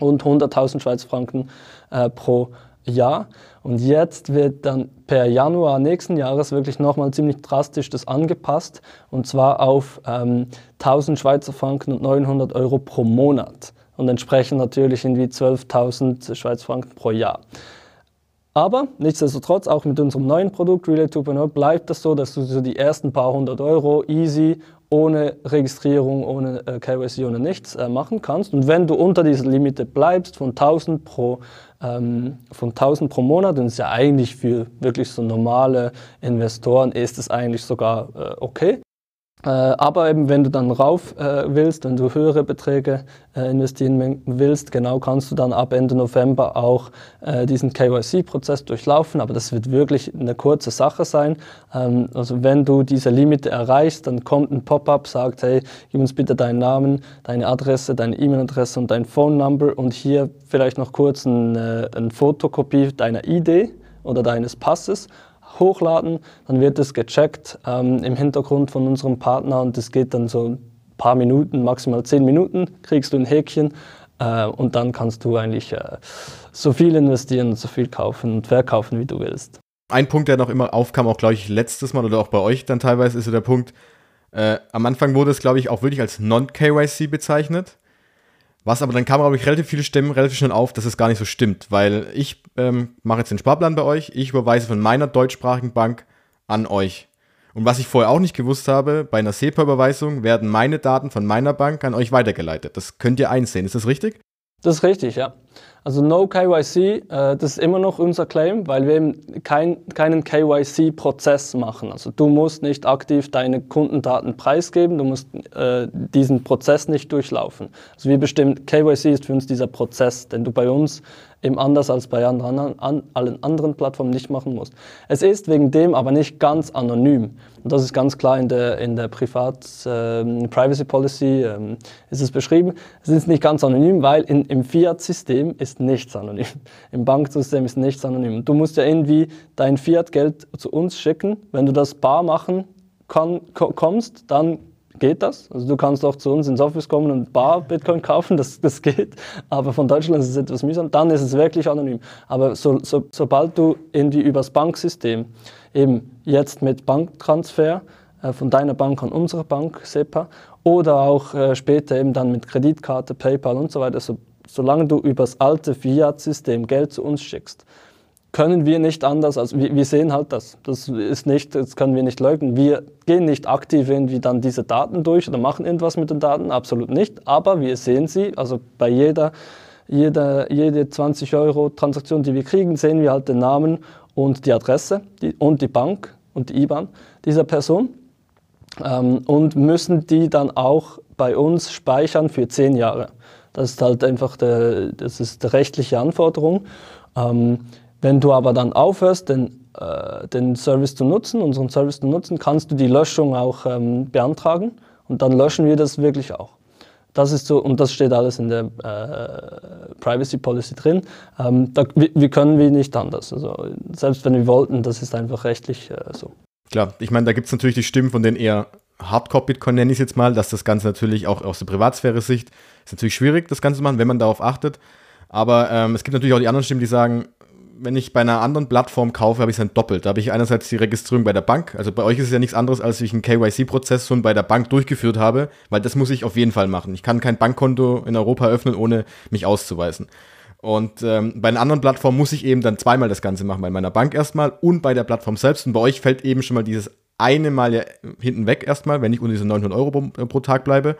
und 100.000 Schweizer Franken äh, pro Jahr. Und jetzt wird dann per Januar nächsten Jahres wirklich nochmal ziemlich drastisch das angepasst und zwar auf ähm, 1000 Schweizer Franken und 900 Euro pro Monat und entsprechend natürlich irgendwie 12.000 Schweizer Franken pro Jahr. Aber nichtsdestotrotz, auch mit unserem neuen Produkt Relay 2.0 bleibt das so, dass du so die ersten paar hundert Euro easy ohne Registrierung, ohne äh, KYC, ohne nichts äh, machen kannst. Und wenn du unter dieser Limite bleibst von 1000 pro, ähm, von 1000 pro Monat, dann ist ja eigentlich für wirklich so normale Investoren ist es eigentlich sogar äh, okay. Äh, aber eben, wenn du dann rauf äh, willst, wenn du höhere Beträge äh, investieren willst, genau kannst du dann ab Ende November auch diesen KYC-Prozess durchlaufen. Aber das wird wirklich eine kurze Sache sein. Ähm, also wenn du diese Limite erreichst, dann kommt ein Pop-up, sagt, hey, gib uns bitte deinen Namen, deine Adresse, deine E-Mail-Adresse und dein Phone-Number und hier vielleicht noch kurz eine, eine Fotokopie deiner ID oder deines Passes hochladen, dann wird es gecheckt ähm, im Hintergrund von unserem Partner und es geht dann so ein paar Minuten, maximal zehn Minuten, kriegst du ein Häkchen äh, und dann kannst du eigentlich äh, so viel investieren so viel kaufen und verkaufen, wie du willst. Ein Punkt, der noch immer aufkam, auch glaube ich letztes Mal oder auch bei euch dann teilweise, ist so der Punkt, äh, am Anfang wurde es glaube ich auch wirklich als Non-KYC bezeichnet. Was aber dann kam, glaube ich, relativ viele Stimmen relativ schnell auf, dass es gar nicht so stimmt, weil ich ähm, mache jetzt den Sparplan bei euch, ich überweise von meiner deutschsprachigen Bank an euch. Und was ich vorher auch nicht gewusst habe, bei einer SEPA-Überweisung werden meine Daten von meiner Bank an euch weitergeleitet. Das könnt ihr einsehen, ist das richtig? Das ist richtig, ja. Also No KYC, äh, das ist immer noch unser Claim, weil wir eben kein, keinen KYC-Prozess machen. Also du musst nicht aktiv deine Kundendaten preisgeben, du musst äh, diesen Prozess nicht durchlaufen. Also wir bestimmen, KYC ist für uns dieser Prozess, den du bei uns eben anders als bei anderen, an, allen anderen Plattformen nicht machen musst. Es ist wegen dem aber nicht ganz anonym. Und das ist ganz klar in der, in der Privat äh, Privacy Policy äh, ist es beschrieben. Es ist nicht ganz anonym, weil in, im Fiat-System ist nichts anonym. Im Banksystem ist nichts anonym. Du musst ja irgendwie dein Fiat-Geld zu uns schicken. Wenn du das bar machen kann, kommst, dann geht das. Also du kannst auch zu uns ins Office kommen und bar Bitcoin kaufen, das, das geht. Aber von Deutschland ist es etwas mühsam. Dann ist es wirklich anonym. Aber so, so, sobald du irgendwie übers Banksystem, eben jetzt mit Banktransfer äh, von deiner Bank an unsere Bank, SEPA, oder auch äh, später eben dann mit Kreditkarte, PayPal und so weiter, so, solange du übers alte Fiat-System Geld zu uns schickst, können wir nicht anders, als wir, wir, sehen halt das. Das ist nicht, das können wir nicht leugnen. Wir gehen nicht aktiv irgendwie dann diese Daten durch oder machen irgendwas mit den Daten, absolut nicht. Aber wir sehen sie, also bei jeder, jeder jede 20 Euro Transaktion, die wir kriegen, sehen wir halt den Namen und die Adresse die, und die Bank und die IBAN dieser Person ähm, und müssen die dann auch bei uns speichern für zehn Jahre. Das ist halt einfach der, das ist die rechtliche Anforderung. Ähm, wenn du aber dann aufhörst, den, äh, den Service zu nutzen, unseren Service zu nutzen, kannst du die Löschung auch ähm, beantragen und dann löschen wir das wirklich auch. Das ist so, und das steht alles in der äh, Privacy Policy drin. Ähm, da, wir, wir, können wir nicht anders. Also, selbst wenn wir wollten, das ist einfach rechtlich äh, so. Klar, ich meine, da gibt es natürlich die Stimmen von den eher Hardcore-Bitcoin, nenne ich es jetzt mal, dass das Ganze natürlich auch aus der Privatsphäre-Sicht ist natürlich schwierig, das Ganze zu machen, wenn man darauf achtet. Aber ähm, es gibt natürlich auch die anderen Stimmen, die sagen, wenn ich bei einer anderen Plattform kaufe, habe ich es dann doppelt. Da habe ich einerseits die Registrierung bei der Bank. Also bei euch ist es ja nichts anderes, als ich einen KYC-Prozess schon bei der Bank durchgeführt habe, weil das muss ich auf jeden Fall machen. Ich kann kein Bankkonto in Europa öffnen, ohne mich auszuweisen. Und ähm, bei einer anderen Plattform muss ich eben dann zweimal das Ganze machen. Bei meiner Bank erstmal und bei der Plattform selbst. Und bei euch fällt eben schon mal dieses eine Mal ja hinten weg erstmal, wenn ich unter diese 900 Euro pro, pro Tag bleibe.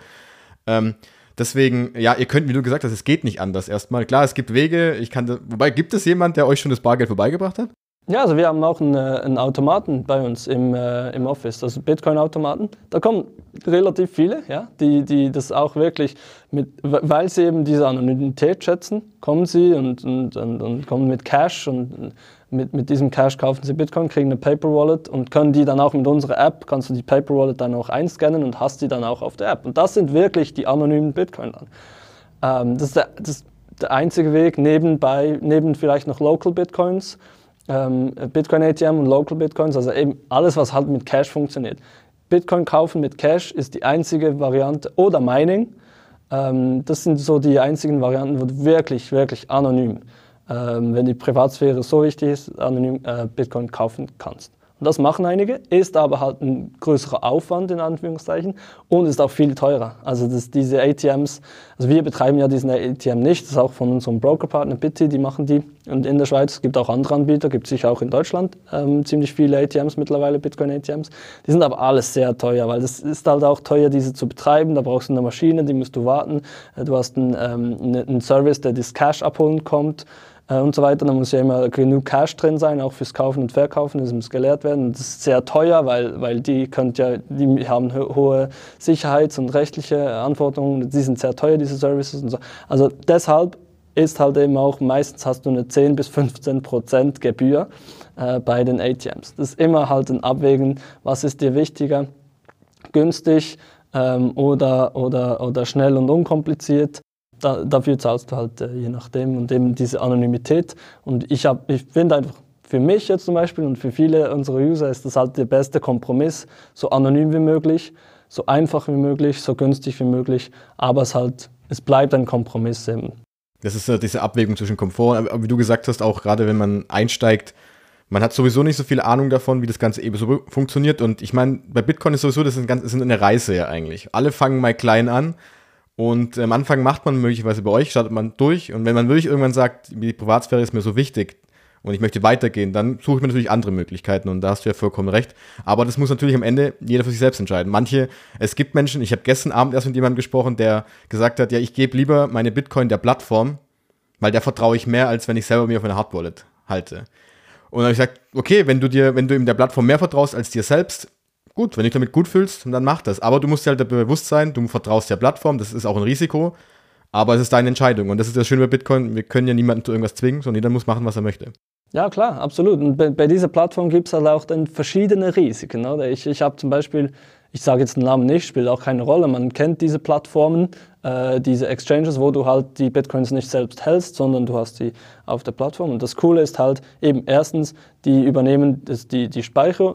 Ähm, Deswegen, ja, ihr könnt, wie du gesagt hast, es geht nicht anders erstmal. Klar, es gibt Wege. Ich kann, wobei, gibt es jemand, der euch schon das Bargeld vorbeigebracht hat? Ja, also wir haben auch einen, äh, einen Automaten bei uns im, äh, im Office, also Bitcoin-Automaten. Da kommen relativ viele, ja, die, die das auch wirklich mit, weil sie eben diese Anonymität schätzen, kommen sie und, und, und, und kommen mit Cash und mit, mit diesem Cash kaufen sie Bitcoin, kriegen eine Paper Wallet und können die dann auch mit unserer App, kannst du die Paper Wallet dann auch einscannen und hast die dann auch auf der App. Und das sind wirklich die anonymen Bitcoin dann. Ähm, das, ist der, das der einzige Weg, nebenbei, neben vielleicht noch Local Bitcoins, ähm, Bitcoin ATM und Local Bitcoins, also eben alles, was halt mit Cash funktioniert. Bitcoin kaufen mit Cash ist die einzige Variante oder Mining. Ähm, das sind so die einzigen Varianten, wo wirklich, wirklich anonym, wenn die Privatsphäre so wichtig ist, anonym äh, Bitcoin kaufen kannst. Das machen einige, ist aber halt ein größerer Aufwand in Anführungszeichen und ist auch viel teurer. Also das, diese ATMs, also wir betreiben ja diesen ATM nicht, das ist auch von unserem Brokerpartner Bitty, die machen die. Und in der Schweiz gibt es auch andere Anbieter, gibt es sicher auch in Deutschland ähm, ziemlich viele ATMs mittlerweile, Bitcoin-ATMs. Die sind aber alles sehr teuer, weil das ist halt auch teuer, diese zu betreiben. Da brauchst du eine Maschine, die musst du warten. Äh, du hast einen, ähm, einen Service, der das Cash abholen kommt äh, und so weiter. Da muss ja immer genug Cash drin sein, auch fürs Kaufen und Verkaufen, das muss gelehrt werden. Das ist sehr teuer, weil, weil die, könnt ja, die haben hohe Sicherheits- und rechtliche Anforderungen, die sind sehr teuer, diese Services und so. Also deshalb ist halt eben auch, meistens hast du eine 10 bis 15 Prozent Gebühr äh, bei den ATMs. Das ist immer halt ein Abwägen, was ist dir wichtiger, günstig ähm, oder, oder, oder schnell und unkompliziert da, dafür zahlst du halt äh, je nachdem und eben diese Anonymität. Und ich, ich finde einfach, für mich jetzt zum Beispiel und für viele unserer User ist das halt der beste Kompromiss, so anonym wie möglich, so einfach wie möglich, so günstig wie möglich, aber es halt, es bleibt ein Kompromiss eben. Das ist diese Abwägung zwischen Komfort, aber wie du gesagt hast, auch gerade wenn man einsteigt, man hat sowieso nicht so viel Ahnung davon, wie das Ganze eben so funktioniert. Und ich meine, bei Bitcoin ist sowieso, das ist, ist eine Reise ja eigentlich. Alle fangen mal klein an und am Anfang macht man möglicherweise bei euch, startet man durch. Und wenn man wirklich irgendwann sagt, die Privatsphäre ist mir so wichtig und ich möchte weitergehen, dann suche ich mir natürlich andere Möglichkeiten. Und da hast du ja vollkommen recht. Aber das muss natürlich am Ende jeder für sich selbst entscheiden. Manche, es gibt Menschen, ich habe gestern Abend erst mit jemandem gesprochen, der gesagt hat, ja, ich gebe lieber meine Bitcoin der Plattform, weil der vertraue ich mehr, als wenn ich selber mir auf eine Hardwallet halte. Und dann habe ich gesagt, okay, wenn du dir, wenn du ihm der Plattform mehr vertraust als dir selbst, gut, wenn du dich damit gut fühlst, dann mach das. Aber du musst dir halt bewusst sein, du vertraust der Plattform, das ist auch ein Risiko, aber es ist deine Entscheidung. Und das ist das Schöne bei Bitcoin, wir können ja niemanden zu irgendwas zwingen, sondern jeder muss machen, was er möchte. Ja, klar, absolut. Und bei, bei dieser Plattform gibt es halt auch dann verschiedene Risiken. Oder? Ich, ich habe zum Beispiel, ich sage jetzt den Namen nicht, spielt auch keine Rolle, man kennt diese Plattformen, äh, diese Exchanges, wo du halt die Bitcoins nicht selbst hältst, sondern du hast die auf der Plattform. Und das Coole ist halt eben erstens, die übernehmen das, die, die Speicher,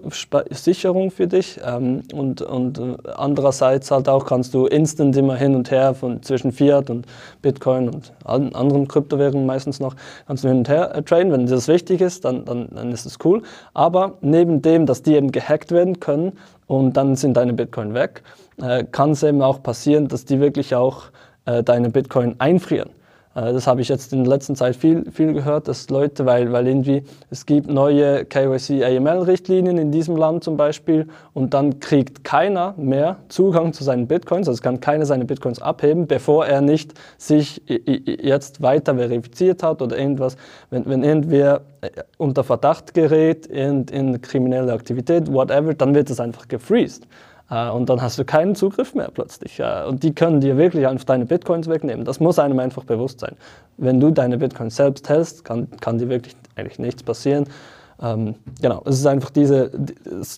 Sicherung für dich ähm, und, und äh, andererseits halt auch kannst du instant immer hin und her von zwischen Fiat und Bitcoin und anderen Kryptowährungen meistens noch, kannst du hin und her äh, traden. Wenn dir das wichtig ist, dann, dann, dann ist es cool. Aber neben dem, dass die eben gehackt werden können und dann sind deine Bitcoin weg, äh, kann es eben auch passieren, dass die wirklich auch äh, deine Bitcoin einfrieren. Äh, das habe ich jetzt in der letzten Zeit viel, viel gehört, dass Leute, weil, weil irgendwie es gibt neue KYC-AML-Richtlinien in diesem Land zum Beispiel und dann kriegt keiner mehr Zugang zu seinen Bitcoins, also kann keiner seine Bitcoins abheben, bevor er nicht sich jetzt weiter verifiziert hat oder irgendwas. Wenn, wenn irgendwer äh, unter Verdacht gerät in, in kriminelle Aktivität, whatever, dann wird es einfach gefreezed. Äh, und dann hast du keinen Zugriff mehr plötzlich. Und die können dir wirklich einfach deine Bitcoins wegnehmen. Das muss einem einfach bewusst sein. Wenn du deine Bitcoins selbst hältst, kann, kann dir wirklich eigentlich nichts passieren. Ähm, genau, es ist einfach diese,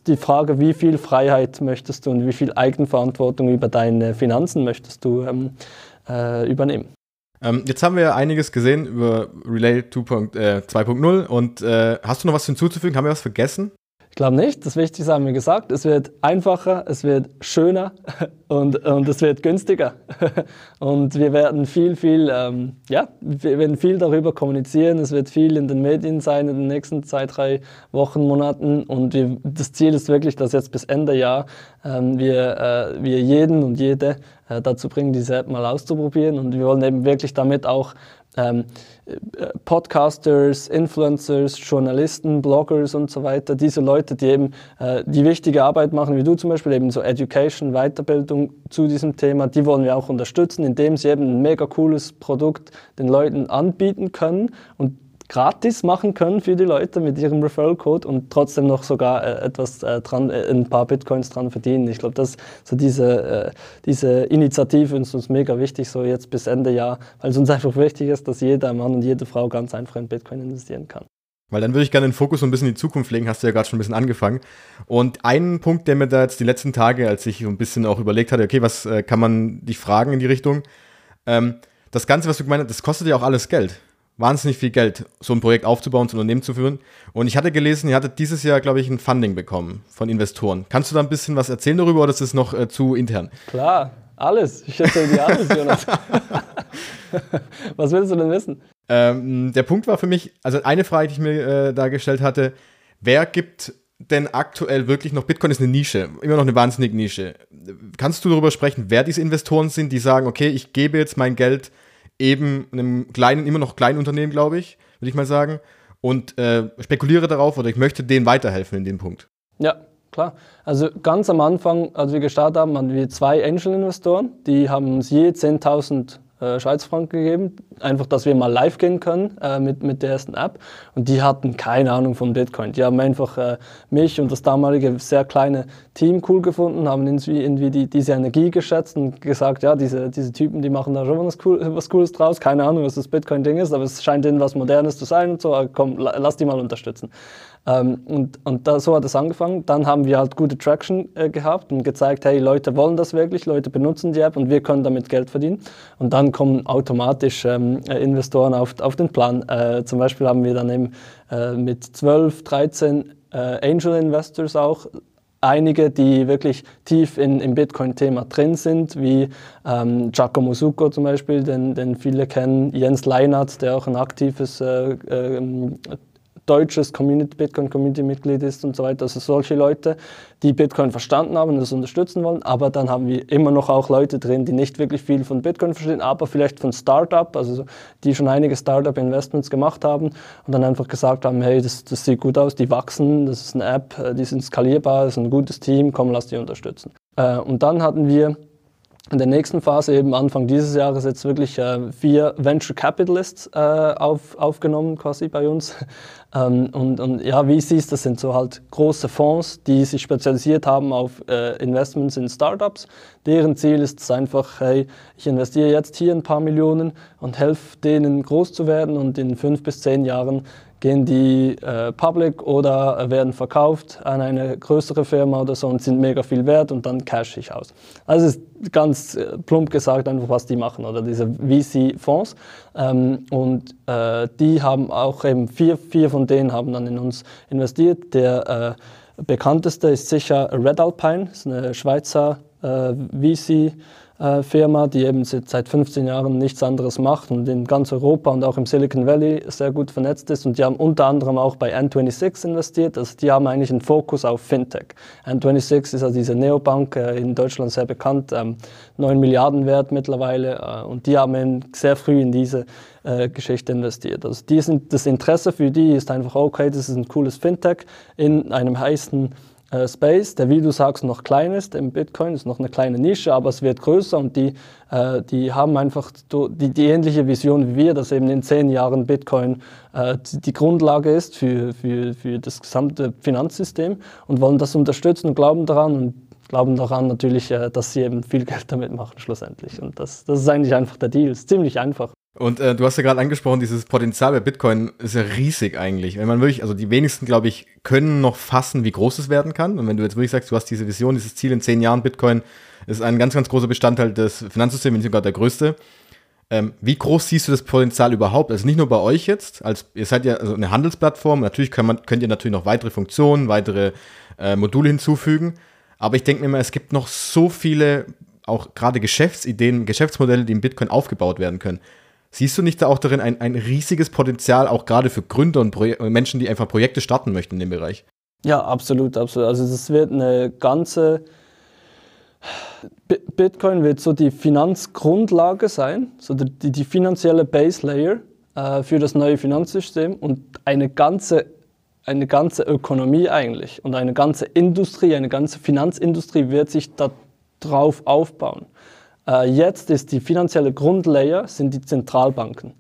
die Frage, wie viel Freiheit möchtest du und wie viel Eigenverantwortung über deine Finanzen möchtest du ähm, äh, übernehmen. Ähm, jetzt haben wir ja einiges gesehen über Relay 2.0 äh, und äh, hast du noch was hinzuzufügen? Haben wir was vergessen? Ich glaube nicht. Das Wichtigste haben wir gesagt. Es wird einfacher, es wird schöner und, und es wird günstiger. Und wir werden viel, viel, ähm, ja, wir werden viel darüber kommunizieren. Es wird viel in den Medien sein in den nächsten zwei, drei Wochen, Monaten. Und wir, das Ziel ist wirklich, dass jetzt bis Ende Jahr ähm, wir, äh, wir jeden und jede äh, dazu bringen, diese App mal auszuprobieren. Und wir wollen eben wirklich damit auch ähm, äh, Podcasters, Influencers, Journalisten, Bloggers und so weiter, diese Leute, die eben äh, die wichtige Arbeit machen, wie du zum Beispiel, eben so Education, Weiterbildung zu diesem Thema, die wollen wir auch unterstützen, indem sie eben ein mega cooles Produkt den Leuten anbieten können. Und gratis machen können für die Leute mit ihrem Referral-Code und trotzdem noch sogar äh, etwas äh, dran, äh, ein paar Bitcoins dran verdienen. Ich glaube, dass so diese, äh, diese Initiative ist uns mega wichtig, so jetzt bis Ende Jahr, weil es uns einfach wichtig ist, dass jeder Mann und jede Frau ganz einfach in Bitcoin investieren kann. Weil dann würde ich gerne den Fokus so ein bisschen in die Zukunft legen, hast du ja gerade schon ein bisschen angefangen. Und ein Punkt, der mir da jetzt die letzten Tage, als ich so ein bisschen auch überlegt hatte, okay, was äh, kann man dich fragen in die Richtung, ähm, das Ganze, was du gemeint hast, das kostet ja auch alles Geld. Wahnsinnig viel Geld, so ein Projekt aufzubauen, so ein Unternehmen zu führen. Und ich hatte gelesen, ihr hattet dieses Jahr, glaube ich, ein Funding bekommen von Investoren. Kannst du da ein bisschen was erzählen darüber oder ist es noch äh, zu intern? Klar, alles. Ich erzähle dir alles, Jonas. was willst du denn wissen? Ähm, der Punkt war für mich, also eine Frage, die ich mir äh, da gestellt hatte, wer gibt denn aktuell wirklich noch, Bitcoin ist eine Nische, immer noch eine wahnsinnige Nische. Kannst du darüber sprechen, wer diese Investoren sind, die sagen, okay, ich gebe jetzt mein Geld eben einem kleinen, immer noch kleinen Unternehmen, glaube ich, würde ich mal sagen, und äh, spekuliere darauf oder ich möchte denen weiterhelfen in dem Punkt. Ja, klar. Also ganz am Anfang, als wir gestartet haben, hatten wir zwei Angel-Investoren, die haben uns je 10.000 äh, Schweizfranken gegeben, einfach, dass wir mal live gehen können äh, mit, mit der ersten App. Und die hatten keine Ahnung von Bitcoin. Die haben einfach äh, mich und das damalige sehr kleine Team cool gefunden, haben irgendwie, irgendwie die, diese Energie geschätzt und gesagt, ja, diese, diese Typen, die machen da schon was, cool, was Cooles draus. Keine Ahnung, was das Bitcoin-Ding ist, aber es scheint ihnen was Modernes zu sein und so. Äh, komm, lass die mal unterstützen. Ähm, und und da, so hat es angefangen. Dann haben wir halt gute Traction äh, gehabt und gezeigt, hey, Leute wollen das wirklich, Leute benutzen die App und wir können damit Geld verdienen. Und dann kommen automatisch ähm, äh, Investoren auf, auf den Plan. Äh, zum Beispiel haben wir dann eben äh, mit 12, 13 äh, Angel Investors auch einige, die wirklich tief in, im Bitcoin-Thema drin sind, wie ähm, Giacomo Succo zum Beispiel, den, den viele kennen, Jens Leinert, der auch ein aktives äh, äh, deutsches Community, Bitcoin-Community-Mitglied ist und so weiter. Also solche Leute, die Bitcoin verstanden haben und das unterstützen wollen. Aber dann haben wir immer noch auch Leute drin, die nicht wirklich viel von Bitcoin verstehen, aber vielleicht von Startup, also die schon einige Startup-Investments gemacht haben und dann einfach gesagt haben, hey, das, das sieht gut aus, die wachsen, das ist eine App, äh, die sind skalierbar, das ist ein gutes Team, komm, lass die unterstützen. Äh, und dann hatten wir in der nächsten Phase, eben Anfang dieses Jahres, jetzt wirklich äh, vier Venture Capitalists äh, auf, aufgenommen quasi bei uns. Ähm, und, und ja, VCs, das sind so halt große Fonds, die sich spezialisiert haben auf äh, Investments in Startups. Deren Ziel ist es einfach, hey, ich investiere jetzt hier ein paar Millionen und helfe denen groß zu werden und in fünf bis zehn Jahren gehen die äh, public oder werden verkauft an eine größere Firma oder so und sind mega viel wert und dann cash ich aus. Also ist ganz äh, plump gesagt einfach, was die machen oder diese VC-Fonds. Ähm, und äh, die haben auch eben vier, vier von denen haben dann in uns investiert. Der äh, bekannteste ist sicher Red Alpine, ist eine Schweizer äh, VC äh, Firma, die eben seit 15 Jahren nichts anderes macht und in ganz Europa und auch im Silicon Valley sehr gut vernetzt ist. Und die haben unter anderem auch bei N26 investiert. Also die haben eigentlich einen Fokus auf Fintech. N26 ist also diese Neobank äh, in Deutschland sehr bekannt, ähm, 9 Milliarden wert mittlerweile. Äh, und die haben eben sehr früh in diese äh, Geschichte investiert. Also die sind, das Interesse für die ist einfach, okay, das ist ein cooles Fintech in einem heißen äh, Space, der wie du sagst noch klein ist im Bitcoin, ist noch eine kleine Nische, aber es wird größer und die, äh, die haben einfach die, die ähnliche Vision wie wir, dass eben in zehn Jahren Bitcoin äh, die Grundlage ist für, für, für das gesamte Finanzsystem und wollen das unterstützen und glauben daran und glauben daran natürlich, äh, dass sie eben viel Geld damit machen schlussendlich. Und das, das ist eigentlich einfach der Deal. Ist ziemlich einfach. Und äh, du hast ja gerade angesprochen, dieses Potenzial bei Bitcoin ist ja riesig eigentlich. Wenn man wirklich, also die wenigsten, glaube ich, können noch fassen, wie groß es werden kann. Und wenn du jetzt wirklich sagst, du hast diese Vision, dieses Ziel in zehn Jahren, Bitcoin ist ein ganz, ganz großer Bestandteil des Finanzsystems, wenn nicht sogar der größte. Ähm, wie groß siehst du das Potenzial überhaupt? Also nicht nur bei euch jetzt, als ihr seid ja also eine Handelsplattform, natürlich man, könnt ihr natürlich noch weitere Funktionen, weitere äh, Module hinzufügen. Aber ich denke mir immer, es gibt noch so viele, auch gerade Geschäftsideen, Geschäftsmodelle, die in Bitcoin aufgebaut werden können. Siehst du nicht da auch darin ein, ein riesiges Potenzial, auch gerade für Gründer und Pro Menschen, die einfach Projekte starten möchten in dem Bereich? Ja, absolut, absolut. Also das wird eine ganze Bitcoin wird so die Finanzgrundlage sein, so die, die finanzielle Base Layer äh, für das neue Finanzsystem und eine ganze, eine ganze Ökonomie eigentlich und eine ganze Industrie, eine ganze Finanzindustrie wird sich darauf aufbauen. Äh, jetzt ist die finanzielle Grundlayer sind die Zentralbanken.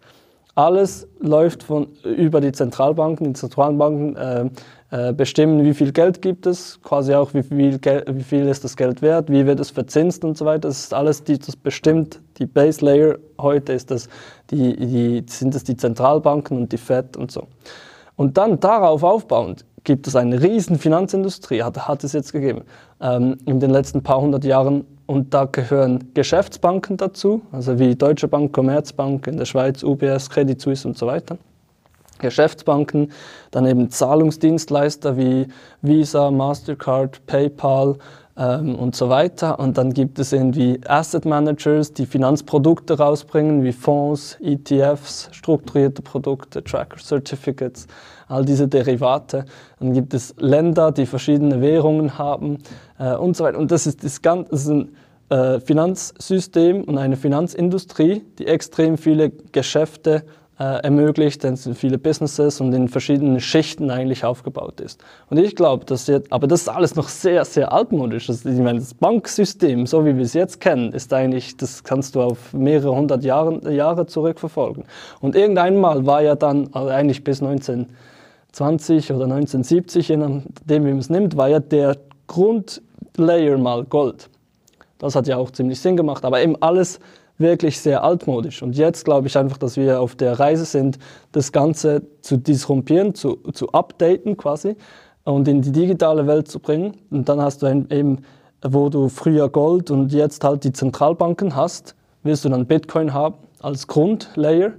Alles läuft von, über die Zentralbanken. Die Zentralbanken äh, äh, bestimmen, wie viel Geld gibt es, quasi auch wie viel, wie viel ist das Geld wert, wie wird es verzinst und so weiter. Das ist alles, die, das bestimmt die Base Layer. Heute ist das die, die, sind es die Zentralbanken und die Fed und so. Und dann darauf aufbauend gibt es eine riesen Finanzindustrie, hat, hat es jetzt gegeben, ähm, in den letzten paar hundert Jahren. Und da gehören Geschäftsbanken dazu, also wie Deutsche Bank, Commerzbank in der Schweiz, UBS, Credit Suisse und so weiter. Geschäftsbanken, dann eben Zahlungsdienstleister wie Visa, Mastercard, PayPal, ähm, und so weiter. Und dann gibt es irgendwie Asset Managers, die Finanzprodukte rausbringen, wie Fonds, ETFs, strukturierte Produkte, Tracker Certificates, all diese Derivate. Dann gibt es Länder, die verschiedene Währungen haben äh, und so weiter. Und das ist, das ganze, das ist ein äh, Finanzsystem und eine Finanzindustrie, die extrem viele Geschäfte äh, ermöglicht, denn es sind viele Businesses und in verschiedenen Schichten eigentlich aufgebaut ist. Und ich glaube, dass jetzt, aber das ist alles noch sehr, sehr altmodisch. Das, ich meine, das Banksystem, so wie wir es jetzt kennen, ist eigentlich, das kannst du auf mehrere hundert Jahre, Jahre zurückverfolgen. Und irgendwann mal war ja dann, also eigentlich bis 1920 oder 1970, je nachdem, wie man es nimmt, war ja der Grundlayer mal Gold. Das hat ja auch ziemlich Sinn gemacht, aber eben alles wirklich sehr altmodisch. Und jetzt glaube ich einfach, dass wir auf der Reise sind, das Ganze zu disrumpieren, zu, zu updaten quasi und in die digitale Welt zu bringen. Und dann hast du eben, wo du früher Gold und jetzt halt die Zentralbanken hast, wirst du dann Bitcoin haben als Grundlayer.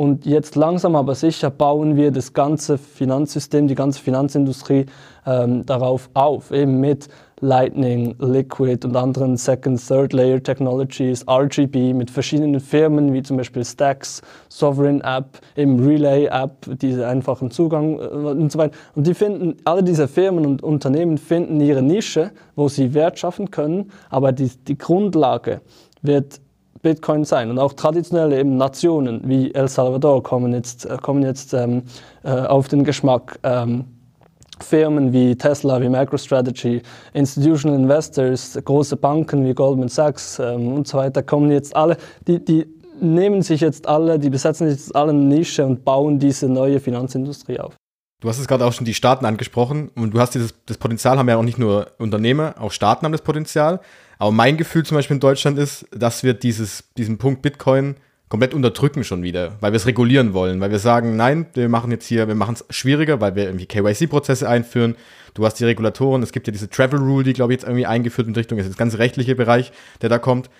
Und jetzt langsam aber sicher bauen wir das ganze Finanzsystem, die ganze Finanzindustrie ähm, darauf auf, eben mit Lightning, Liquid und anderen Second, Third Layer Technologies, RGB mit verschiedenen Firmen wie zum Beispiel Stacks, Sovereign App, eben Relay App, diese einfachen Zugang äh, und so weiter. Und die finden, alle diese Firmen und Unternehmen finden ihre Nische, wo sie Wert schaffen können, aber die, die Grundlage wird Bitcoin sein. Und auch traditionelle eben Nationen wie El Salvador kommen jetzt, äh, kommen jetzt ähm, äh, auf den Geschmack. Ähm, Firmen wie Tesla, wie MicroStrategy, Institutional Investors, große Banken wie Goldman Sachs ähm, und so weiter kommen jetzt alle, die, die nehmen sich jetzt alle, die besetzen sich jetzt alle eine Nische und bauen diese neue Finanzindustrie auf. Du hast es gerade auch schon die Staaten angesprochen und du hast dieses das Potenzial, haben ja auch nicht nur Unternehmer, auch Staaten haben das Potenzial. Aber mein Gefühl zum Beispiel in Deutschland ist, dass wir dieses, diesen Punkt Bitcoin komplett unterdrücken schon wieder, weil wir es regulieren wollen, weil wir sagen, nein, wir machen jetzt hier, wir machen es schwieriger, weil wir irgendwie KYC-Prozesse einführen. Du hast die Regulatoren, es gibt ja diese Travel Rule, die, glaube ich, jetzt irgendwie eingeführt in Richtung, ist das ganze rechtliche Bereich, der da kommt.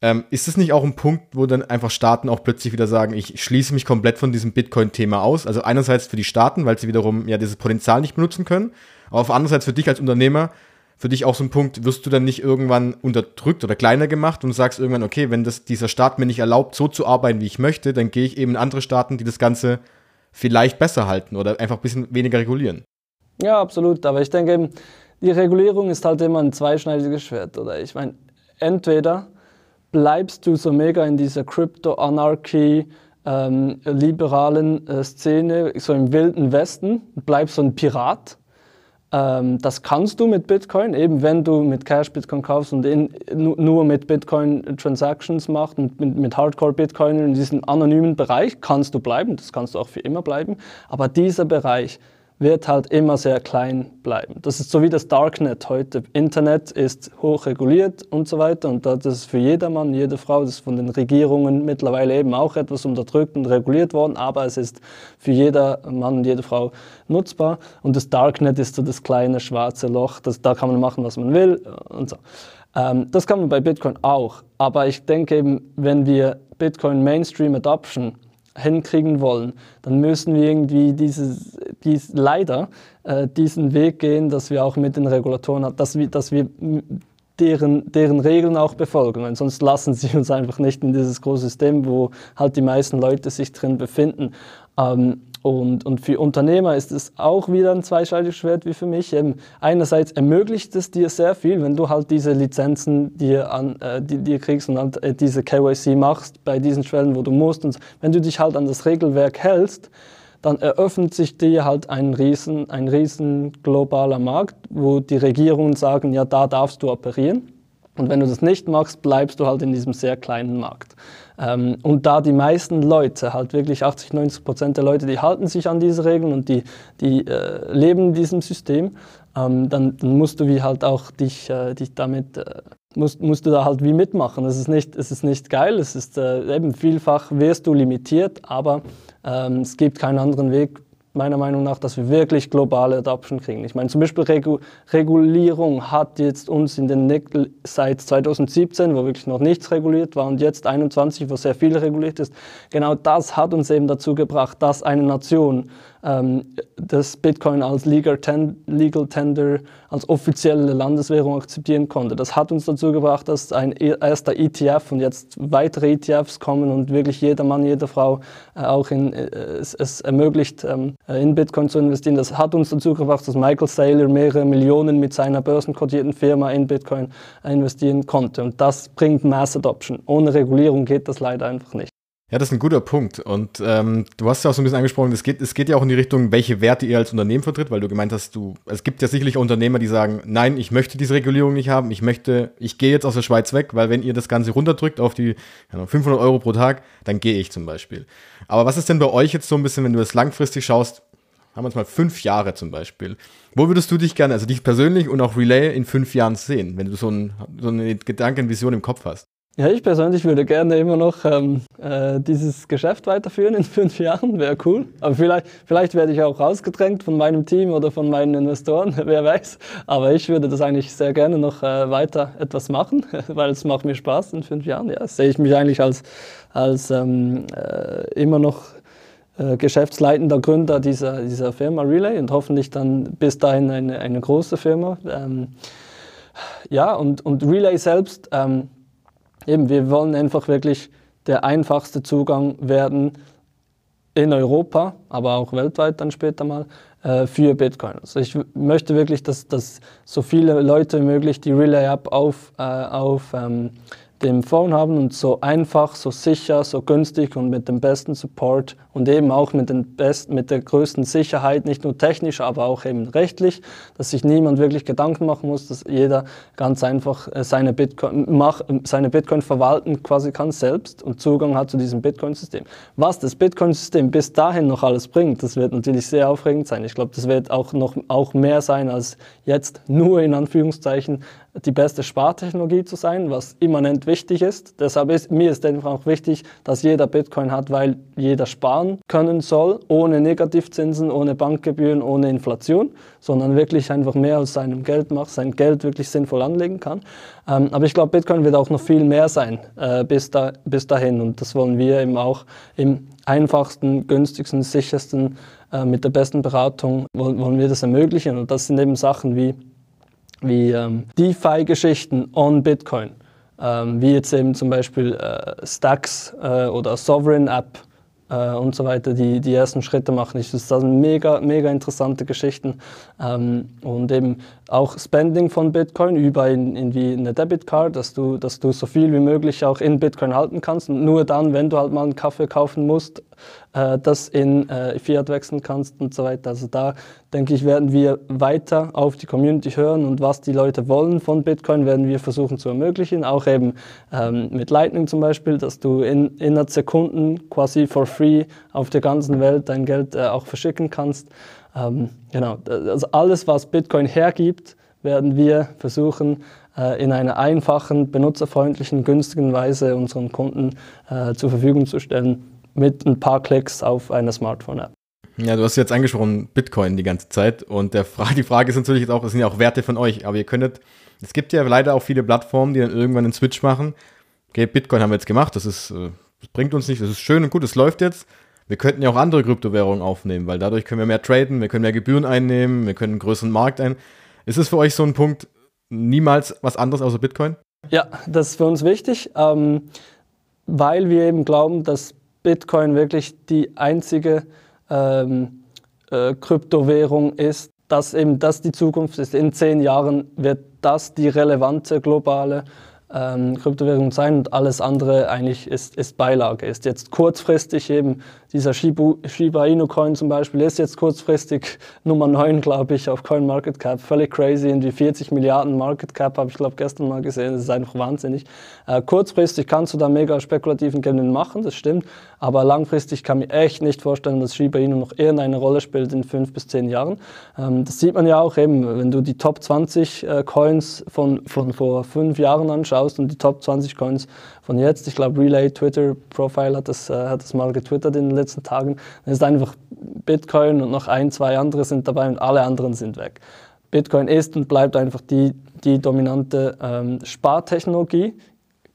Ähm, ist das nicht auch ein Punkt, wo dann einfach Staaten auch plötzlich wieder sagen, ich schließe mich komplett von diesem Bitcoin-Thema aus? Also einerseits für die Staaten, weil sie wiederum ja dieses Potenzial nicht benutzen können, aber auf andererseits für dich als Unternehmer, für dich auch so ein Punkt, wirst du dann nicht irgendwann unterdrückt oder kleiner gemacht und sagst irgendwann, okay, wenn das, dieser Staat mir nicht erlaubt, so zu arbeiten, wie ich möchte, dann gehe ich eben in andere Staaten, die das Ganze vielleicht besser halten oder einfach ein bisschen weniger regulieren. Ja, absolut. Aber ich denke die Regulierung ist halt immer ein zweischneidiges Schwert. Oder ich meine, entweder bleibst du so mega in dieser Crypto-Anarchy, ähm, liberalen äh, Szene, so im wilden Westen, bleibst so ein Pirat ähm, das kannst du mit Bitcoin, eben wenn du mit Cash Bitcoin kaufst und in, nur mit Bitcoin Transactions machst und mit, mit Hardcore Bitcoin in diesem anonymen Bereich kannst du bleiben, das kannst du auch für immer bleiben. Aber dieser Bereich, wird halt immer sehr klein bleiben. Das ist so wie das Darknet heute. Internet ist hoch reguliert und so weiter und das ist für jedermann, jede Frau, das ist von den Regierungen mittlerweile eben auch etwas unterdrückt und reguliert worden, aber es ist für jeder Mann und jede Frau nutzbar und das Darknet ist so das kleine schwarze Loch, das, da kann man machen, was man will und so. Ähm, das kann man bei Bitcoin auch, aber ich denke eben, wenn wir Bitcoin Mainstream Adoption hinkriegen wollen, dann müssen wir irgendwie dieses, dies, leider äh, diesen Weg gehen, dass wir auch mit den Regulatoren, dass wir, dass wir deren, deren Regeln auch befolgen. Weil sonst lassen sie uns einfach nicht in dieses große System, wo halt die meisten Leute sich drin befinden. Ähm, und, und für Unternehmer ist es auch wieder ein zweischneidiges Schwert wie für mich. Eben einerseits ermöglicht es dir sehr viel, wenn du halt diese Lizenzen dir, an, äh, die, dir kriegst und halt, äh, diese KYC machst bei diesen Stellen, wo du musst. Und wenn du dich halt an das Regelwerk hältst, dann eröffnet sich dir halt ein riesen, ein riesen globaler Markt, wo die Regierungen sagen, ja, da darfst du operieren. Und wenn du das nicht machst, bleibst du halt in diesem sehr kleinen Markt. Ähm, und da die meisten Leute, halt wirklich 80, 90 Prozent der Leute, die halten sich an diese Regeln und die, die äh, leben in diesem System, ähm, dann, dann, musst du wie halt auch dich, äh, dich damit, äh, musst, musst du da halt wie mitmachen. Es ist nicht, es ist nicht geil, es ist äh, eben vielfach wirst du limitiert, aber ähm, es gibt keinen anderen Weg, meiner Meinung nach, dass wir wirklich globale Adoption kriegen. Ich meine, zum Beispiel Regu Regulierung hat jetzt uns in den seit 2017, wo wirklich noch nichts reguliert war, und jetzt 21, wo sehr viel reguliert ist, genau das hat uns eben dazu gebracht, dass eine Nation ähm, das Bitcoin als Legal Tender, als offizielle Landeswährung akzeptieren konnte. Das hat uns dazu gebracht, dass ein e-, erster ETF und jetzt weitere ETFs kommen und wirklich jeder Mann, jede Frau äh, auch in, äh, es, es, ermöglicht, ähm, äh, in Bitcoin zu investieren. Das hat uns dazu gebracht, dass Michael Saylor mehrere Millionen mit seiner börsenkotierten Firma in Bitcoin investieren konnte. Und das bringt Mass Adoption. Ohne Regulierung geht das leider einfach nicht. Ja, das ist ein guter Punkt. Und ähm, du hast ja auch so ein bisschen angesprochen, es geht, es geht ja auch in die Richtung, welche Werte ihr als Unternehmen vertritt, weil du gemeint hast, du, es gibt ja sicherlich Unternehmer, die sagen, nein, ich möchte diese Regulierung nicht haben, ich möchte, ich gehe jetzt aus der Schweiz weg, weil wenn ihr das Ganze runterdrückt auf die ja, 500 Euro pro Tag, dann gehe ich zum Beispiel. Aber was ist denn bei euch jetzt so ein bisschen, wenn du das langfristig schaust, haben wir uns mal fünf Jahre zum Beispiel. Wo würdest du dich gerne, also dich persönlich und auch Relay in fünf Jahren sehen, wenn du so, ein, so eine Gedankenvision im Kopf hast? Ja, ich persönlich würde gerne immer noch ähm, äh, dieses Geschäft weiterführen in fünf Jahren, wäre cool. Aber vielleicht, vielleicht werde ich auch rausgedrängt von meinem Team oder von meinen Investoren, wer weiß. Aber ich würde das eigentlich sehr gerne noch äh, weiter etwas machen, weil es macht mir Spaß in fünf Jahren. Ja, sehe ich mich eigentlich als, als ähm, äh, immer noch äh, geschäftsleitender Gründer dieser, dieser Firma Relay und hoffentlich dann bis dahin eine, eine große Firma. Ähm, ja, und, und Relay selbst ähm, eben, wir wollen einfach wirklich der einfachste Zugang werden in Europa, aber auch weltweit dann später mal, äh, für Bitcoin. Also ich möchte wirklich, dass, dass so viele Leute wie möglich die Relay-App auf, äh, auf ähm, dem Phone haben und so einfach, so sicher, so günstig und mit dem besten Support und eben auch mit, den besten, mit der größten Sicherheit, nicht nur technisch, aber auch eben rechtlich, dass sich niemand wirklich Gedanken machen muss, dass jeder ganz einfach äh, seine Bitcoin, mach, seine Bitcoin verwalten quasi kann selbst und Zugang hat zu diesem Bitcoin-System. Was das Bitcoin-System bis dahin noch alles bringt, das wird natürlich sehr aufregend sein. Ich glaube, das wird auch noch auch mehr sein als jetzt nur in Anführungszeichen die beste Spartechnologie zu sein, was immanent wichtig ist. Deshalb ist mir ist einfach auch wichtig, dass jeder Bitcoin hat, weil jeder sparen können soll, ohne Negativzinsen, ohne Bankgebühren, ohne Inflation, sondern wirklich einfach mehr aus seinem Geld macht, sein Geld wirklich sinnvoll anlegen kann. Ähm, aber ich glaube, Bitcoin wird auch noch viel mehr sein äh, bis, da, bis dahin und das wollen wir eben auch im einfachsten, günstigsten, sichersten, äh, mit der besten Beratung wollen, wollen wir das ermöglichen und das sind eben Sachen wie wie ähm, DeFi-Geschichten on Bitcoin, ähm, wie jetzt eben zum Beispiel äh, Stacks äh, oder Sovereign App äh, und so weiter, die die ersten Schritte machen. Ich, das sind mega, mega interessante Geschichten ähm, und eben auch Spending von Bitcoin über in, in wie eine Debitcard, dass du, dass du so viel wie möglich auch in Bitcoin halten kannst und nur dann, wenn du halt mal einen Kaffee kaufen musst, äh, das in äh, Fiat wechseln kannst und so weiter. Also da denke ich, werden wir weiter auf die Community hören und was die Leute wollen von Bitcoin, werden wir versuchen zu ermöglichen. Auch eben ähm, mit Lightning zum Beispiel, dass du in, innerhalb Sekunden quasi for free auf der ganzen Welt dein Geld äh, auch verschicken kannst. Ähm, genau, also alles, was Bitcoin hergibt, werden wir versuchen, äh, in einer einfachen, benutzerfreundlichen, günstigen Weise unseren Kunden äh, zur Verfügung zu stellen mit ein paar Klicks auf einer Smartphone-App. Ja, du hast jetzt angesprochen Bitcoin die ganze Zeit und der Fra die Frage ist natürlich jetzt auch, es sind ja auch Werte von euch, aber ihr könntet, es gibt ja leider auch viele Plattformen, die dann irgendwann einen Switch machen. Okay, Bitcoin haben wir jetzt gemacht, das ist, äh, das bringt uns nicht, das ist schön und gut, es läuft jetzt. Wir könnten ja auch andere Kryptowährungen aufnehmen, weil dadurch können wir mehr traden, wir können mehr Gebühren einnehmen, wir können einen größeren Markt ein. Ist es für euch so ein Punkt, niemals was anderes außer Bitcoin? Ja, das ist für uns wichtig, ähm, weil wir eben glauben, dass Bitcoin wirklich die einzige ähm, äh, Kryptowährung ist, dass eben das die Zukunft ist. In zehn Jahren wird das die relevante globale ähm, Kryptowährung sein und alles andere eigentlich ist, ist Beilage. Ist jetzt kurzfristig eben dieser Shibu, Shiba Inu Coin zum Beispiel ist jetzt kurzfristig Nummer 9, glaube ich, auf CoinMarketCap. Völlig crazy. In die 40 Milliarden Market Cap habe ich, glaube gestern mal gesehen. Das ist einfach wahnsinnig. Äh, kurzfristig kannst du da mega spekulativen Gewinn machen, das stimmt. Aber langfristig kann ich mir echt nicht vorstellen, dass Shiba Inu noch irgendeine Rolle spielt in fünf bis zehn Jahren. Ähm, das sieht man ja auch eben, wenn du die Top 20 äh, Coins von, von vor fünf Jahren anschaust schaust und die Top 20 Coins von jetzt, ich glaube Relay Twitter Profile hat das, äh, hat das mal getwittert in den letzten Tagen, dann ist einfach Bitcoin und noch ein, zwei andere sind dabei und alle anderen sind weg. Bitcoin ist und bleibt einfach die, die dominante ähm, Spartechnologie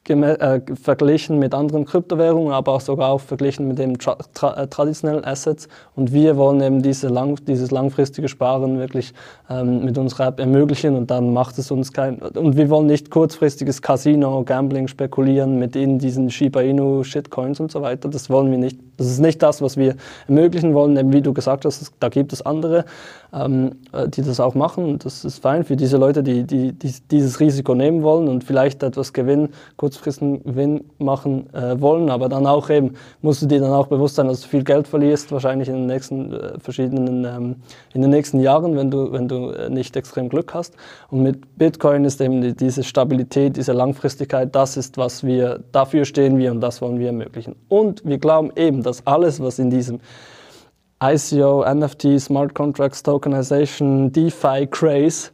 äh, verglichen mit anderen Kryptowährungen, aber auch sogar auch verglichen mit den tra tra äh, traditionellen Assets. Und wir wollen eben diese lang dieses langfristige Sparen wirklich ähm, mit unserer App ermöglichen und dann macht es uns kein. Und wir wollen nicht kurzfristiges Casino, Gambling spekulieren mit in diesen Shiba Inu, Shitcoins und so weiter. Das wollen wir nicht. Das ist nicht das, was wir ermöglichen wollen. Denn wie du gesagt hast, da gibt es andere ähm, äh, die das auch machen. Das ist fein für diese Leute, die, die, die, dieses Risiko nehmen wollen und vielleicht etwas Gewinn, kurzfristigen Gewinn machen äh, wollen. Aber dann auch eben, musst du dir dann auch bewusst sein, dass du viel Geld verlierst, wahrscheinlich in den nächsten äh, verschiedenen, ähm, in den nächsten Jahren, wenn du, wenn du äh, nicht extrem Glück hast. Und mit Bitcoin ist eben die, diese Stabilität, diese Langfristigkeit, das ist, was wir, dafür stehen wir und das wollen wir ermöglichen. Und wir glauben eben, dass alles, was in diesem ICO, NFT, Smart Contracts, Tokenization, DeFi, Craze,